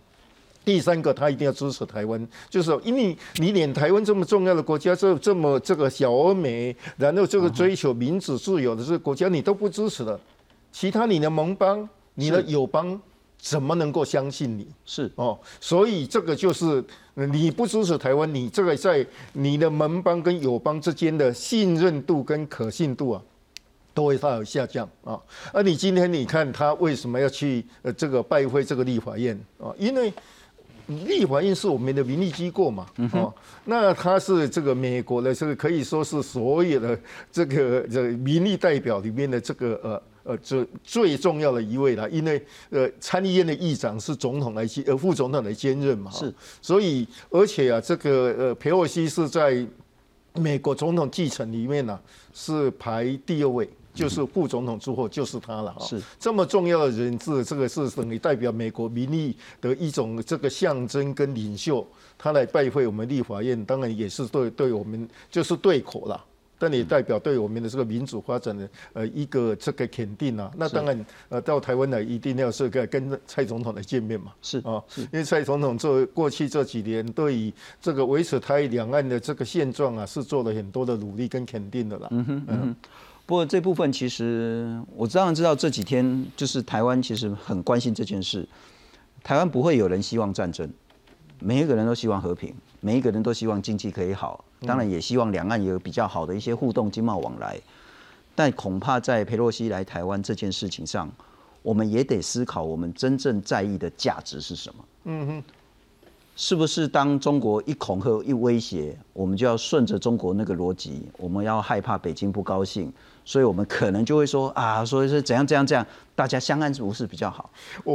Speaker 2: 第三个，他一定要支持台湾，就是因为你连台湾这么重要的国家，这这么这个小而美，然后这个追求民主自由的这个国家，你都不支持了，其他你的盟邦、你的友邦怎么能够相信你？
Speaker 1: 是
Speaker 2: 哦，所以这个就是你不支持台湾，你这个在你的盟邦跟友邦之间的信任度跟可信度啊。都会大有下降啊！而你今天你看他为什么要去呃这个拜会这个立法院啊？因为立法院是我们的民意机构嘛，哦，那他是这个美国的这个可以说是所有的这个这民意代表里面的这个呃呃最最重要的一位了，因为呃参议院的议长是总统来兼呃副总统来兼任嘛，
Speaker 1: 是，
Speaker 2: 所以而且啊这个呃佩洛西是在美国总统继承里面呢是排第二位。就是副总统之后就是他了，
Speaker 1: 是。
Speaker 2: 这么重要的人质，这个是等于代表美国民意的一种这个象征跟领袖，他来拜会我们立法院，当然也是对对我们就是对口了，但也代表对我们的这个民主发展的呃一个这个肯定啊。那当然呃到台湾来一定要是个跟蔡总统来见面嘛，
Speaker 1: 是
Speaker 2: 啊，因为蔡总统这过去这几年对于这个维持台两岸的这个现状啊，是做了很多的努力跟肯定的啦。嗯哼。嗯。
Speaker 1: 不过这部分其实我当然知道，这几天就是台湾其实很关心这件事。台湾不会有人希望战争，每一个人都希望和平，每一个人都希望经济可以好，当然也希望两岸有比较好的一些互动经贸往来。但恐怕在佩洛西来台湾这件事情上，我们也得思考我们真正在意的价值是什么。嗯哼。是不是当中国一恐吓一威胁，我们就要顺着中国那个逻辑？我们要害怕北京不高兴，所以我们可能就会说啊，所以是怎样怎样这样，大家相安无事比较好。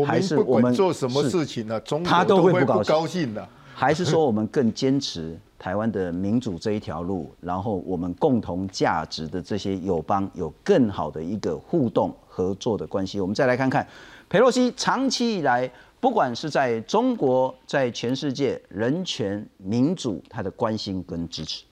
Speaker 2: 还是我们做什么事情呢？中
Speaker 1: 他都会不
Speaker 2: 高兴的。
Speaker 1: 还是说我们更坚持台湾的民主这一条路，然后我们共同价值的这些友邦有更好的一个互动合作的关系？我们再来看看，佩洛西长期以来。不管是在中国，在全世界，人权、民主，他的关心跟支持。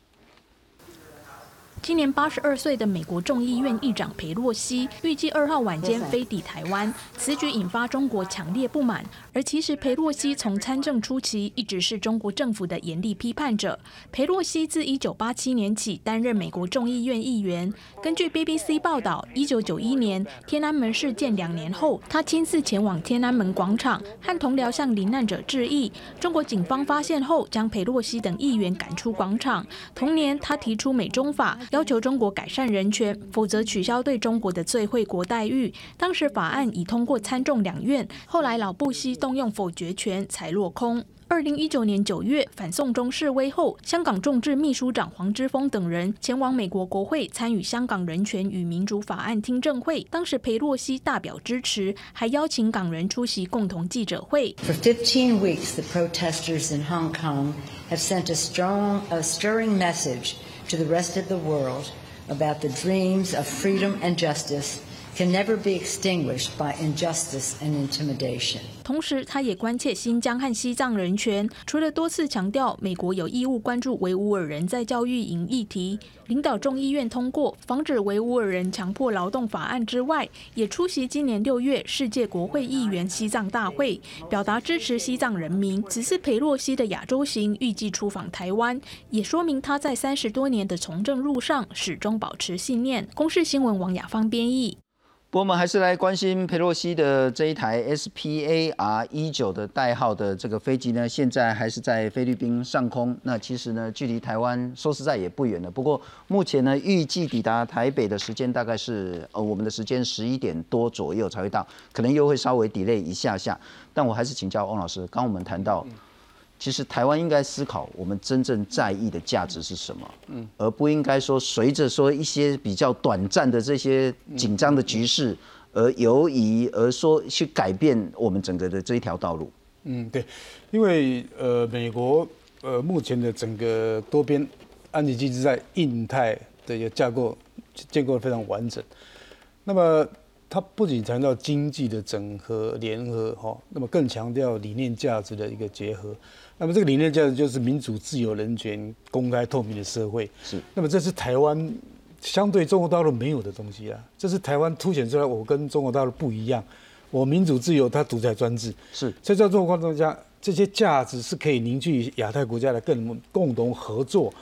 Speaker 10: 今年八十二岁的美国众议院议长佩洛西预计二号晚间飞抵台湾，此举引发中国强烈不满。而其实佩洛西从参政初期一直是中国政府的严厉批判者。佩洛西自一九八七年起担任美国众议院议员。根据 BBC 报道，一九九一年天安门事件两年后，他亲自前往天安门广场和同僚向罹难者致意。中国警方发现后，将佩洛西等议员赶出广场。同年，他提出美中法。要求中国改善人权，否则取消对中国的最惠国待遇。当时法案已通过参众两院，后来老布希动用否决权才落空。二零一九年九月反送中示威后，香港众志秘书长黄之锋等人前往美国国会参与香港人权与民主法案听证会，当时佩洛西大表支持，还邀请港人出席共同记者会。
Speaker 11: For fifteen weeks, the protesters in Hong Kong have sent a strong, a stirring message. To the rest of the world about the dreams of freedom and justice can never be extinguished by injustice and intimidation.
Speaker 10: 同时，他也关切新疆和西藏人权。除了多次强调美国有义务关注维吾尔人在教育营议题，领导众议院通过防止维吾尔人强迫劳动法案之外，也出席今年六月世界国会议员西藏大会，表达支持西藏人民。此次佩洛西的亚洲行预计出访台湾，也说明他在三十多年的从政路上始终保持信念。公视新闻王雅芳编译。
Speaker 1: 不过我们还是来关心佩洛西的这一台 S P A R 一九的代号的这个飞机呢，现在还是在菲律宾上空。那其实呢，距离台湾说实在也不远了。不过目前呢，预计抵达台北的时间大概是呃我们的时间十一点多左右才会到，可能又会稍微 delay 一下下。但我还是请教翁老师，刚我们谈到。其实台湾应该思考我们真正在意的价值是什么，嗯，而不应该说随着说一些比较短暂的这些紧张的局势而犹疑，而说去改变我们整个的这一条道路。
Speaker 3: 嗯，对，因为呃，美国呃目前的整个多边安全机制在印太的一个架构建构非常完整，那么。它不仅强调经济的整合联合，哈，那么更强调理念价值的一个结合。那么这个理念价值就是民主、自由、人权、公开透明的社会。
Speaker 1: 是。
Speaker 3: 那么这是台湾相对中国大陆没有的东西啊，这是台湾凸显出来我跟中国大陆不一样。我民主自由，它独裁专制。
Speaker 1: 是。
Speaker 3: 在这种状况下，这些价值是可以凝聚亚太国家的更共同合作，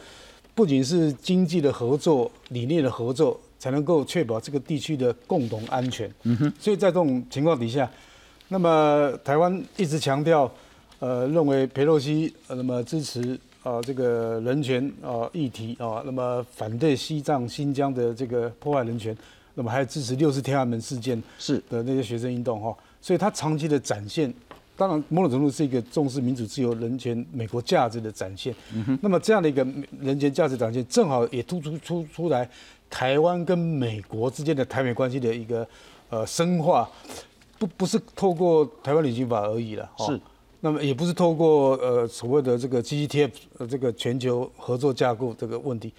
Speaker 3: 不仅是经济的合作、理念的合作。才能够确保这个地区的共同安全。嗯哼，所以在这种情况底下，那么台湾一直强调，呃，认为佩洛西呃，那么支持啊这个人权啊议题啊，那么反对西藏、新疆的这个破坏人权，那么还支持六四天安门事件
Speaker 1: 是
Speaker 3: 的那些学生运动哈。所以他长期的展现，当然某种程度是一个重视民主、自由、人权、美国价值的展现。嗯哼，那么这样的一个人权价值展现，正好也突出出出来。台湾跟美国之间的台美关系的一个呃深化，不不是透过台湾旅行法而已了，
Speaker 1: 是，
Speaker 3: 那么也不是透过呃所谓的这个 GTF 呃这个全球合作架构这个问题，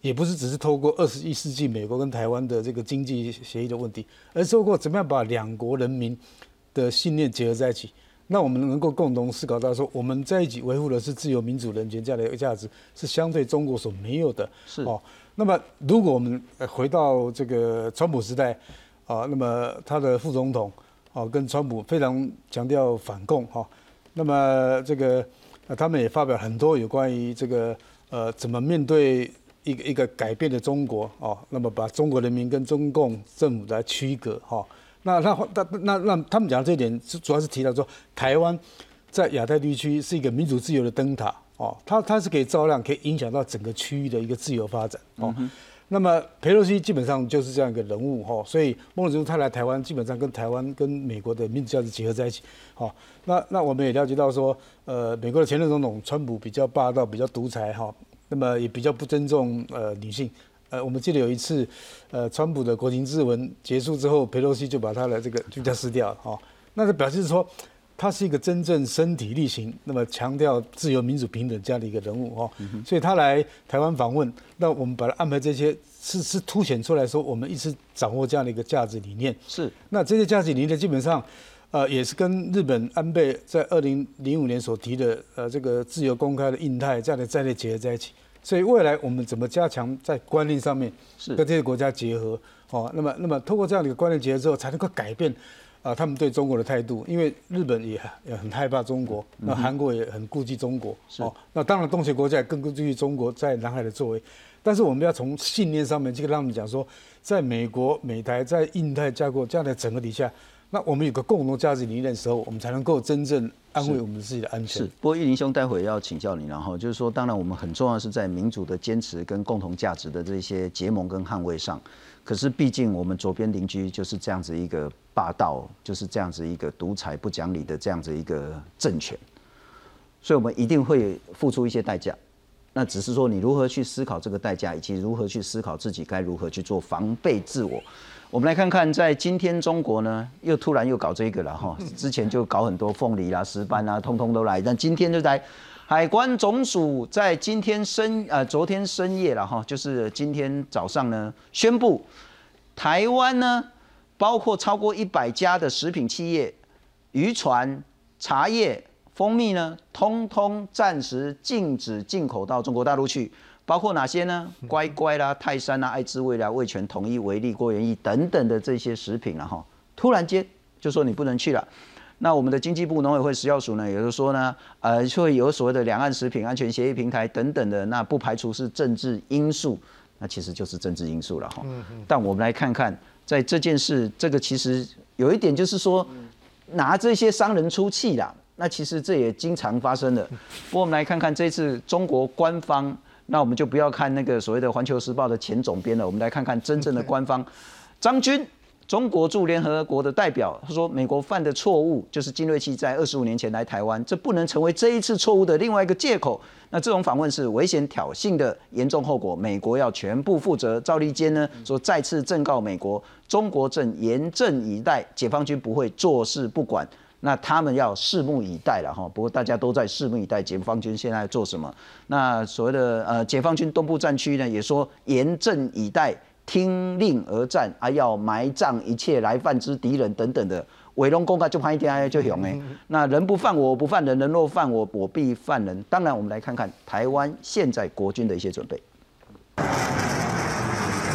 Speaker 3: 也不是只是透过二十一世纪美国跟台湾的这个经济协议的问题，而是透过怎么样把两国人民的信念结合在一起，那我们能够共同思考到说，我们在一起维护的是自由民主人权这样的一个价值，是相对中国所没有的，
Speaker 1: 是哦。
Speaker 3: 那么，如果我们回到这个川普时代，啊，那么他的副总统，啊，跟川普非常强调反共，哈，那么这个，呃，他们也发表很多有关于这个，呃，怎么面对一个一个改变的中国，哦，那么把中国人民跟中共政府来区隔，哈，那那那那那他们讲这一点，主要是提到说，台湾在亚太地区是一个民主自由的灯塔。哦，它它是可以照亮，可以影响到整个区域的一个自由发展哦。那么佩洛西基本上就是这样一个人物哈，所以孟子他来台湾，基本上跟台湾跟美国的民主价值结合在一起。好，那那我们也了解到说，呃，美国的前任总统川普比较霸道，比较独裁哈，那么也比较不尊重呃女性。呃，我们记得有一次，呃，川普的国情咨文结束之后，佩洛西就把他的这个就叫撕掉了哈，那就表示说。他是一个真正身体力行，那么强调自由、民主、平等这样的一个人物哦，所以他来台湾访问，那我们把他安排这些，是是凸显出来说，我们一直掌握这样的一个价值理念。
Speaker 1: 是，
Speaker 3: 那这些价值理念基本上，呃，也是跟日本安倍在二零零五年所提的呃这个自由公开的印太这样的战略结合在一起。所以未来我们怎么加强在观念上面是跟这些国家结合？哦，那么那么通过这样的一个观念结合之后，才能够改变。啊，他们对中国的态度，因为日本也也很害怕中国，那韩国也很顾忌中国，哦，那当然东协国家也更顾忌中国在南海的作为，但是我们要从信念上面去跟他们讲说，在美国、美台在印太架构这样的整个底下，那我们有个共同价值理念的时候，我们才能够真正安慰我们自己的安全。
Speaker 1: 是，不过玉林兄待会要请教你，然后就是说，当然我们很重要是在民主的坚持跟共同价值的这些结盟跟捍卫上。可是，毕竟我们左边邻居就是这样子一个霸道，就是这样子一个独裁不讲理的这样子一个政权，所以我们一定会付出一些代价。那只是说，你如何去思考这个代价，以及如何去思考自己该如何去做防备自我。我们来看看，在今天中国呢，又突然又搞这个了哈，之前就搞很多凤梨啦、石斑啊，通通都来，但今天就在。海关总署在今天深呃昨天深夜了哈，就是今天早上呢宣布，台湾呢包括超过一百家的食品企业、渔船、茶叶、蜂蜜呢，通通暂时禁止进口到中国大陆去。包括哪些呢？乖乖啦、泰山啦、爱滋味啦、味全、统一、维力、郭元益等等的这些食品了哈，突然间就说你不能去了。那我们的经济部农委会食药署呢，也就是说呢，呃，会有所谓的两岸食品安全协议平台等等的，那不排除是政治因素，那其实就是政治因素了哈。但我们来看看，在这件事，这个其实有一点就是说，拿这些商人出气啦，那其实这也经常发生的。不过我们来看看这次中国官方，那我们就不要看那个所谓的《环球时报》的前总编了，我们来看看真正的官方，张军。中国驻联合国的代表他说，美国犯的错误就是金瑞期在二十五年前来台湾，这不能成为这一次错误的另外一个借口。那这种访问是危险挑衅的严重后果，美国要全部负责。赵立坚呢说，再次正告美国，中国正严阵以待，解放军不会坐视不管。那他们要拭目以待了哈。不过大家都在拭目以待，解放军现在做什么？那所谓的呃，解放军东部战区呢，也说严阵以待。听令而战，啊，要埋葬一切来犯之敌人等等的，伟龙公开就判一天就雄哎。那人不犯我，我不犯人；人若犯我，我必犯人。当然，我们来看看台湾现在国军的一些准备。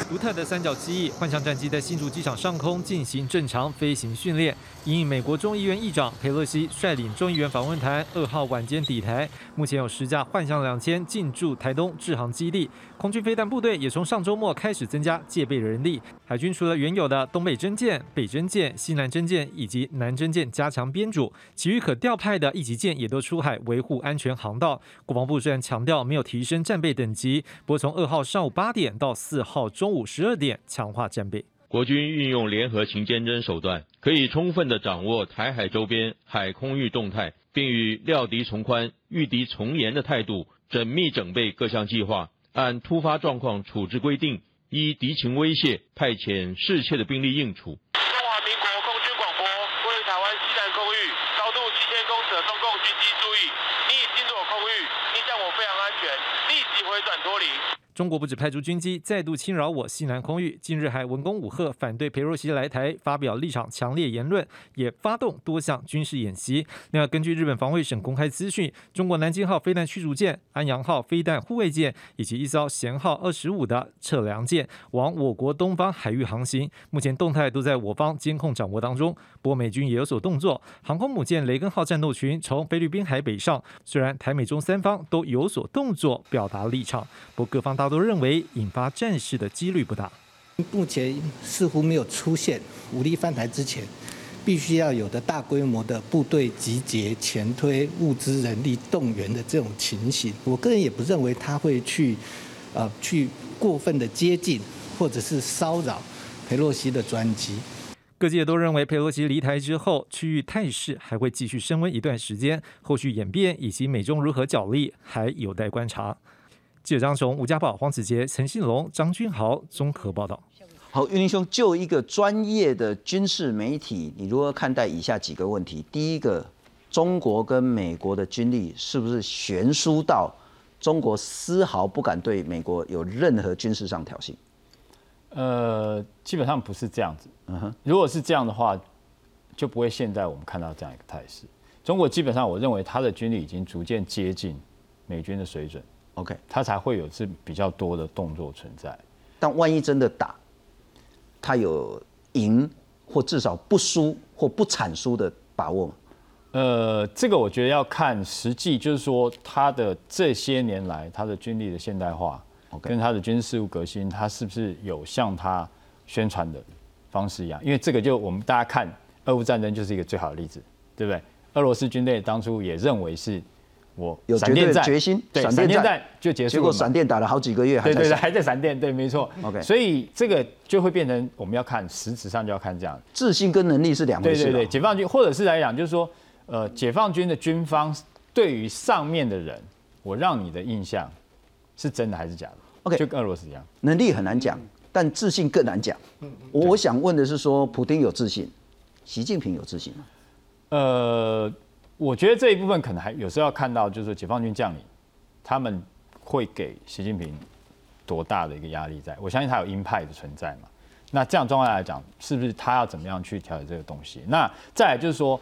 Speaker 12: 独特的三角机翼幻象战机在新竹机场上空进行正常飞行训练。因美国众议院议长佩洛西率领众议员访问台，二号晚间抵台。目前有十架幻象两千进驻台东制航基地，空军飞弹部队也从上周末开始增加戒备人力。海军除了原有的东北侦舰、北侦舰、西南侦舰以及南侦舰加强编组，其余可调派的一级舰也都出海维护安全航道。国防部虽然强调没有提升战备等级，不过从二号上午八点到四号中午十二点强化战备。
Speaker 13: 国军运用联合勤监侦手段，可以充分的掌握台海周边海空域动态，并与料敌从宽、遇敌从严的态度，缜密整备各项计划，按突发状况处置规定，依敌情威胁派遣适切的兵力应处。
Speaker 14: 中华民国空军广播，位于台湾西南空域，高度七千公尺的中共军机注意，你已进入我空域，你向我非常安全，立即回转脱离。
Speaker 12: 中国不止派出军机再度侵扰我西南空域，近日还文攻武赫，反对裴若曦来台，发表立场强烈言论，也发动多项军事演习。另外，根据日本防卫省公开资讯，中国南京号飞弹驱逐舰、安阳号飞弹护卫舰以及一艘舷号二十五的测量舰往我国东方海域航行，目前动态都在我方监控掌握当中。不过美军也有所动作，航空母舰雷根号战斗群从菲律宾海北上。虽然台美中三方都有所动作，表达立场，不过各方大多认为引发战事的几率不大。
Speaker 15: 目前似乎没有出现武力翻台之前必须要有的大规模的部队集结、前推、物资、人力动员的这种情形。我个人也不认为他会去呃去过分的接近或者是骚扰佩洛西的专机。
Speaker 12: 各界都认为佩洛西离台之后，区域态势还会继续升温一段时间，后续演变以及美中如何角力还有待观察。记者张雄、吴家宝、黄子杰、陈信龙、张君豪综合报道。
Speaker 1: 好，玉林兄，就一个专业的军事媒体，你如何看待以下几个问题？第一个，中国跟美国的军力是不是悬殊到中国丝毫不敢对美国有任何军事上挑衅？
Speaker 4: 呃，基本上不是这样子。嗯哼，如果是这样的话，就不会现在我们看到这样一个态势。中国基本上，我认为他的军力已经逐渐接近美军的水准。
Speaker 1: OK，
Speaker 4: 他才会有这比较多的动作存在。
Speaker 1: 但万一真的打，他有赢或至少不输或不惨输的把握吗？
Speaker 4: 呃，这个我觉得要看实际，就是说他的这些年来他的军力的现代化，跟他的军事务革新，他是不是有像他宣传的方式一样？因为这个就我们大家看俄乌战争就是一个最好的例子，对不对？俄罗斯军队当初也认为是。我
Speaker 1: 有绝对的决心，
Speaker 4: 对闪电战就结束
Speaker 1: 结果闪电打了好几个月，
Speaker 4: 对对对，还在闪电，对，没错。OK，所以这个就会变成我们要看实质上就要看这样，
Speaker 1: 自信跟能力是两回事。
Speaker 4: 对对对，解放军或者是来讲，就是说，呃，解放军的军方对于上面的人，我让你的印象是真的还是假的
Speaker 1: ？OK，
Speaker 4: 就跟俄罗斯一样，
Speaker 1: 能力很难讲，但自信更难讲。我想问的是，说普京有自信，习近平有自信吗？
Speaker 4: 呃。我觉得这一部分可能还有时候要看到，就是解放军将领他们会给习近平多大的一个压力，在我相信他有鹰派的存在嘛。那这样状况来讲，是不是他要怎么样去调节这个东西？那再来就是说，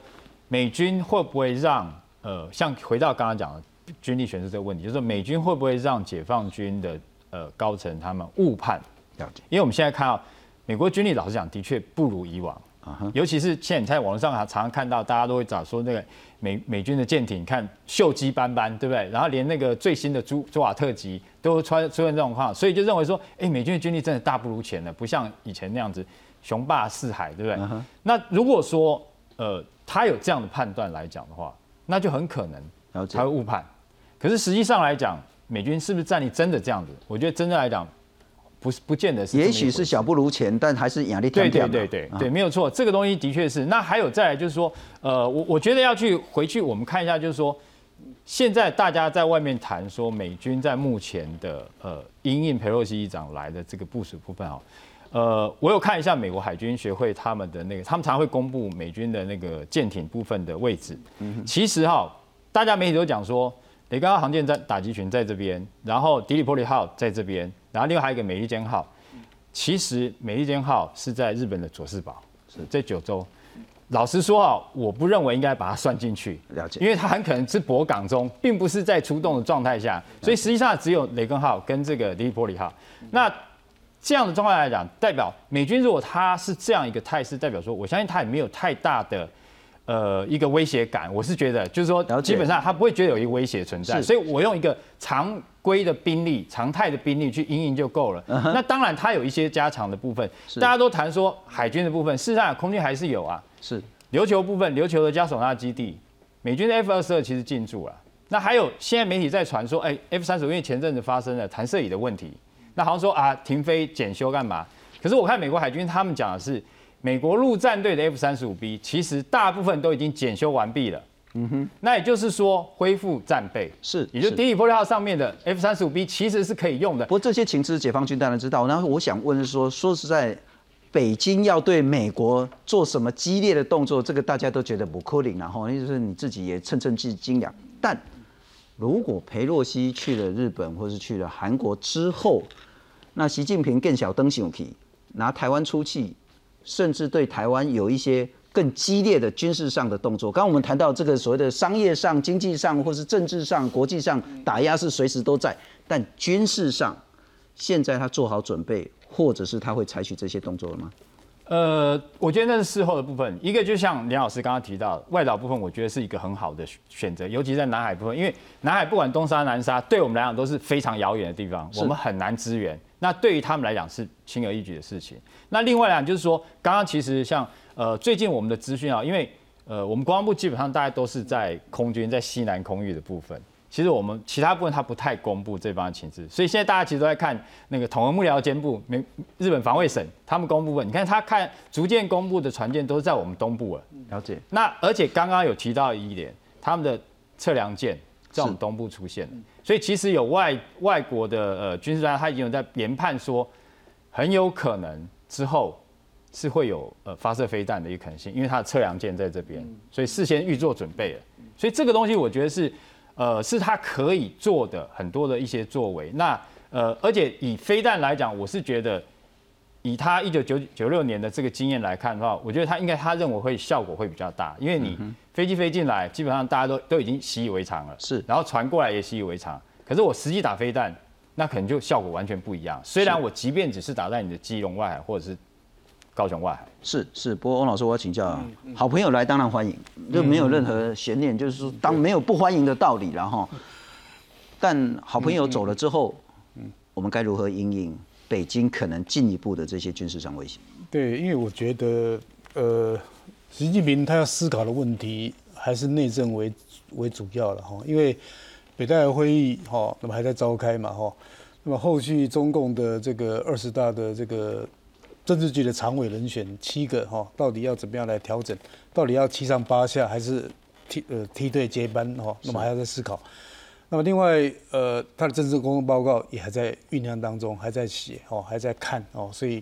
Speaker 4: 美军会不会让呃，像回到刚刚讲的军力悬殊这个问题，就是说美军会不会让解放军的呃高层他们误判？
Speaker 1: 了解，
Speaker 4: 因为我们现在看到美国军力，老实讲，的确不如以往啊，尤其是现在你在网络上还常常看到，大家都会找说那个。美美军的舰艇看锈迹斑斑，对不对？然后连那个最新的朱朱瓦特级都出出现这种况，所以就认为说，哎，美军的军力真的大不如前了，不像以前那样子雄霸四海，对不对？那如果说呃他有这样的判断来讲的话，那就很可能他会误判。可是实际上来讲，美军是不是战力真的这样子？我觉得真正来讲，不是不见得是
Speaker 1: 也。许是小不如前，但还是压力
Speaker 4: 对
Speaker 1: 挺
Speaker 4: 对对对对，没有错，这个东西的确是。那还有再来就是说，呃，我我觉得要去回去我们看一下，就是说，现在大家在外面谈说美军在目前的呃因应佩洛西议长来的这个部署部分哦，呃，我有看一下美国海军学会他们的那个，他们常常会公布美军的那个舰艇部分的位置。其实哈，大家媒体都讲说，雷根号航舰在打击群在这边，然后迪里波利号在这边，然后另外还有一个美利坚号。其实美利坚号是在日本的佐世保，是在九州。老实说啊，我不认为应该把它算进去，
Speaker 1: 了解，
Speaker 4: 因为它很可能是泊港中，并不是在出动的状态下，所以实际上只有雷根号跟这个迪利波利号。那这样的状况来讲，代表美军如果他是这样一个态势，代表说，我相信他也没有太大的呃一个威胁感。我是觉得，就是说，基本上他不会觉得有一个威胁存在，所以我用一个常规的兵力、常态的兵力去应应就够了。那当然，它有一些加强的部分，大家都谈说海军的部分，事实上空军还是有啊。
Speaker 1: 是
Speaker 4: 琉球部分，琉球的加索纳基地，美军的 F 二十二其实进驻了。那还有现在媒体在传说，哎，F 三十五因为前阵子发生了弹射椅的问题，那好像说啊停飞检修干嘛？可是我看美国海军他们讲的是，美国陆战队的 F 三十五 B 其实大部分都已经检修完毕了。
Speaker 1: 嗯哼，
Speaker 4: 那也就是说恢复战备，
Speaker 1: 是，
Speaker 4: 也就是迪里波利号上面的 F 三十五 B 其实是可以用的。
Speaker 1: 不过这些情资解放军当然知道。然后我想问是说，说实在，北京要对美国做什么激烈的动作，这个大家都觉得不可能，然后就是你自己也称称自己精良。但如果裴洛西去了日本或是去了韩国之后，那习近平更小登上去，拿台湾出气，甚至对台湾有一些更激烈的军事上的动作。刚刚我们谈到这个所谓的商业上、经济上，或是政治上、国际上打压是随时都在，但军事上，现在他做好准备，或者是他会采取这些动作了吗？
Speaker 4: 呃，我觉得那是事后的部分。一个就像梁老师刚刚提到，外岛部分，我觉得是一个很好的选择，尤其在南海部分，因为南海不管东沙南沙，对我们来讲都是非常遥远的地方，我们很难支援。那对于他们来讲是轻而易举的事情。那另外来讲就是说，刚刚其实像呃最近我们的资讯啊，因为呃我们国防部基本上大家都是在空军在西南空域的部分。其实我们其他部分它不太公布这方面情资，所以现在大家其实都在看那个统合幕僚监部、美日本防卫省他们公布部分。你看他看逐渐公布的船舰都是在我们东部了。
Speaker 1: 了解。
Speaker 4: 那而且刚刚有提到一点，他们的测量舰在我们东部出现了，所以其实有外外国的呃军事专家他已经有在研判说，很有可能之后是会有呃发射飞弹的一个可能性，因为它的测量舰在这边，所以事先预做准备了。所以这个东西我觉得是。呃，是他可以做的很多的一些作为。那呃，而且以飞弹来讲，我是觉得以他一九九九六年的这个经验来看的话，我觉得他应该他认为会效果会比较大，因为你飞机飞进来，基本上大家都都已经习以为常了，
Speaker 1: 是，
Speaker 4: 然后传过来也习以为常。可是我实际打飞弹，那可能就效果完全不一样。虽然我即便只是打在你的基隆外海或者是高雄外海，
Speaker 1: 是是。不过翁老师，我要请教啊，好朋友来当然欢迎，就没有任何悬念，就是说当没有不欢迎的道理了哈。但好朋友走了之后，嗯我们该如何应应北京可能进一步的这些军事上威胁？
Speaker 3: 对，因为我觉得，呃，习近平他要思考的问题还是内政为为主要了哈，因为北戴河会议哈，那么还在召开嘛哈，那么后续中共的这个二十大的这个政治局的常委人选七个哈，到底要怎么样来调整？到底要七上八下还是梯呃梯队接班哈？那么还要再思考。那么另外，呃，他的政治工作报告也还在酝酿当中，还在写哦，还在看哦，所以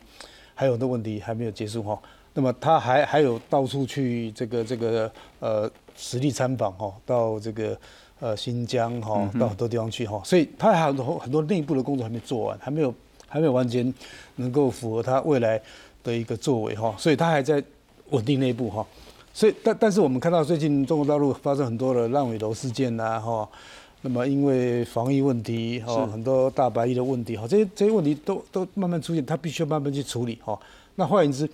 Speaker 3: 还有很多问题还没有结束哈。那么他还还有到处去这个这个呃实地参访哈，到这个呃新疆哈，到很多地方去哈，所以他还有很多很多内部的工作还没做完，还没有还没有完全能够符合他未来的一个作为哈，所以他还在稳定内部哈。所以但但是我们看到最近中国大陆发生很多的烂尾楼事件呐哈。那么因为防疫问题哈，很多大白衣的问题哈，这些这些问题都都慢慢出现，他必须要慢慢去处理哈。那换言之，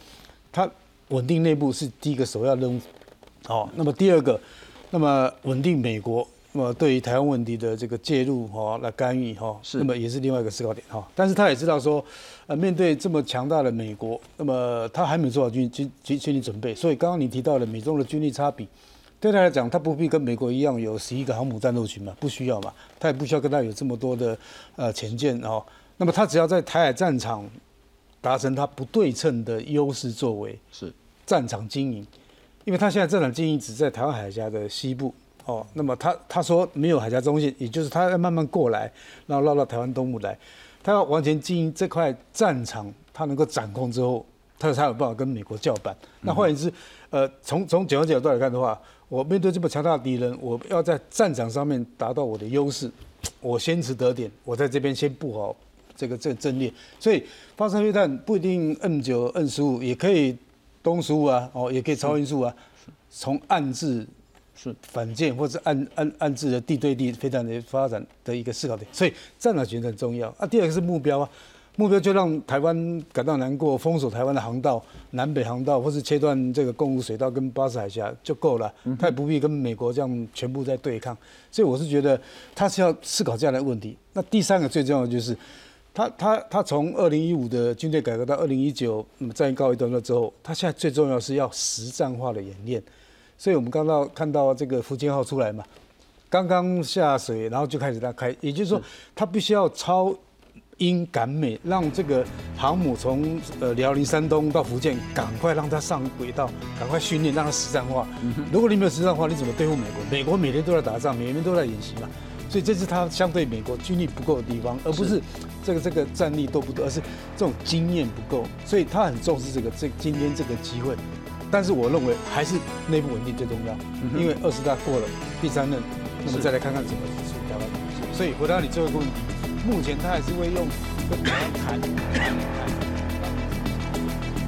Speaker 3: 他稳定内部是第一个首要任务，哦，那么第二个，那么稳定美国，那么对于台湾问题的这个介入哈，来干预哈，是那么也是另外一个思考点哈。但是他也知道说，呃，面对这么强大的美国，那么他还没有做好军军军军力准备，所以刚刚你提到了美中的军力差比。对他来讲，他不必跟美国一样有十一个航母战斗群嘛，不需要嘛，他也不需要跟他有这么多的呃前舰哦。那么他只要在台海战场达成他不对称的优势作为，
Speaker 1: 是。
Speaker 3: 战场经营，因为他现在战场经营只在台湾海峡的西部哦，那么他他说没有海峡中线，也就是他要慢慢过来，然后绕到台湾东部来，他要完全经营这块战场，他能够掌控之后，他才有办法跟美国叫板。那换言之，呃，从从九方角度来看的话，我面对这么强大的敌人，我要在战场上面达到我的优势，我先持得点，我在这边先布好这个这个阵列，所以发射飞弹不一定 M 九、N 十五也可以东十五啊，哦，也可以超音速啊，从暗制是反舰或者暗暗暗制的地对地飞弹的发展的一个思考点，所以战略选择很重要啊。第二个是目标啊，目标就让台湾感到难过，封锁台湾的航道、南北航道，或是切断这个公路水道跟巴士海峡就够了，他也不必跟美国这样全部在对抗。所以我是觉得他是要思考这样的问题。那第三个最重要的就是。他他他从二零一五的军队改革到二零一九，那么战役告一段落之后，他现在最重要是要实战化的演练。所以我们刚到看到这个福建号出来嘛，刚刚下水，然后就开始他开，也就是说，他必须要超英赶美，让这个航母从呃辽宁、山东到福建，赶快让它上轨道，赶快训练，让它实战化。如果你没有实战化，你怎么对付美国？美国每天都在打仗，每天都在演习嘛。所以这是他相对美国军力不够的地方，而不是这个这个战力多不多，而是这种经验不够。所以他很重视这个这今天这个机会。但是我认为还是内部稳定最重要，因为二十大过了，第三任，那么再来看看怎么处理台湾。所以回答你最后一个问题，目前他还是会用跟台湾谈谈谈。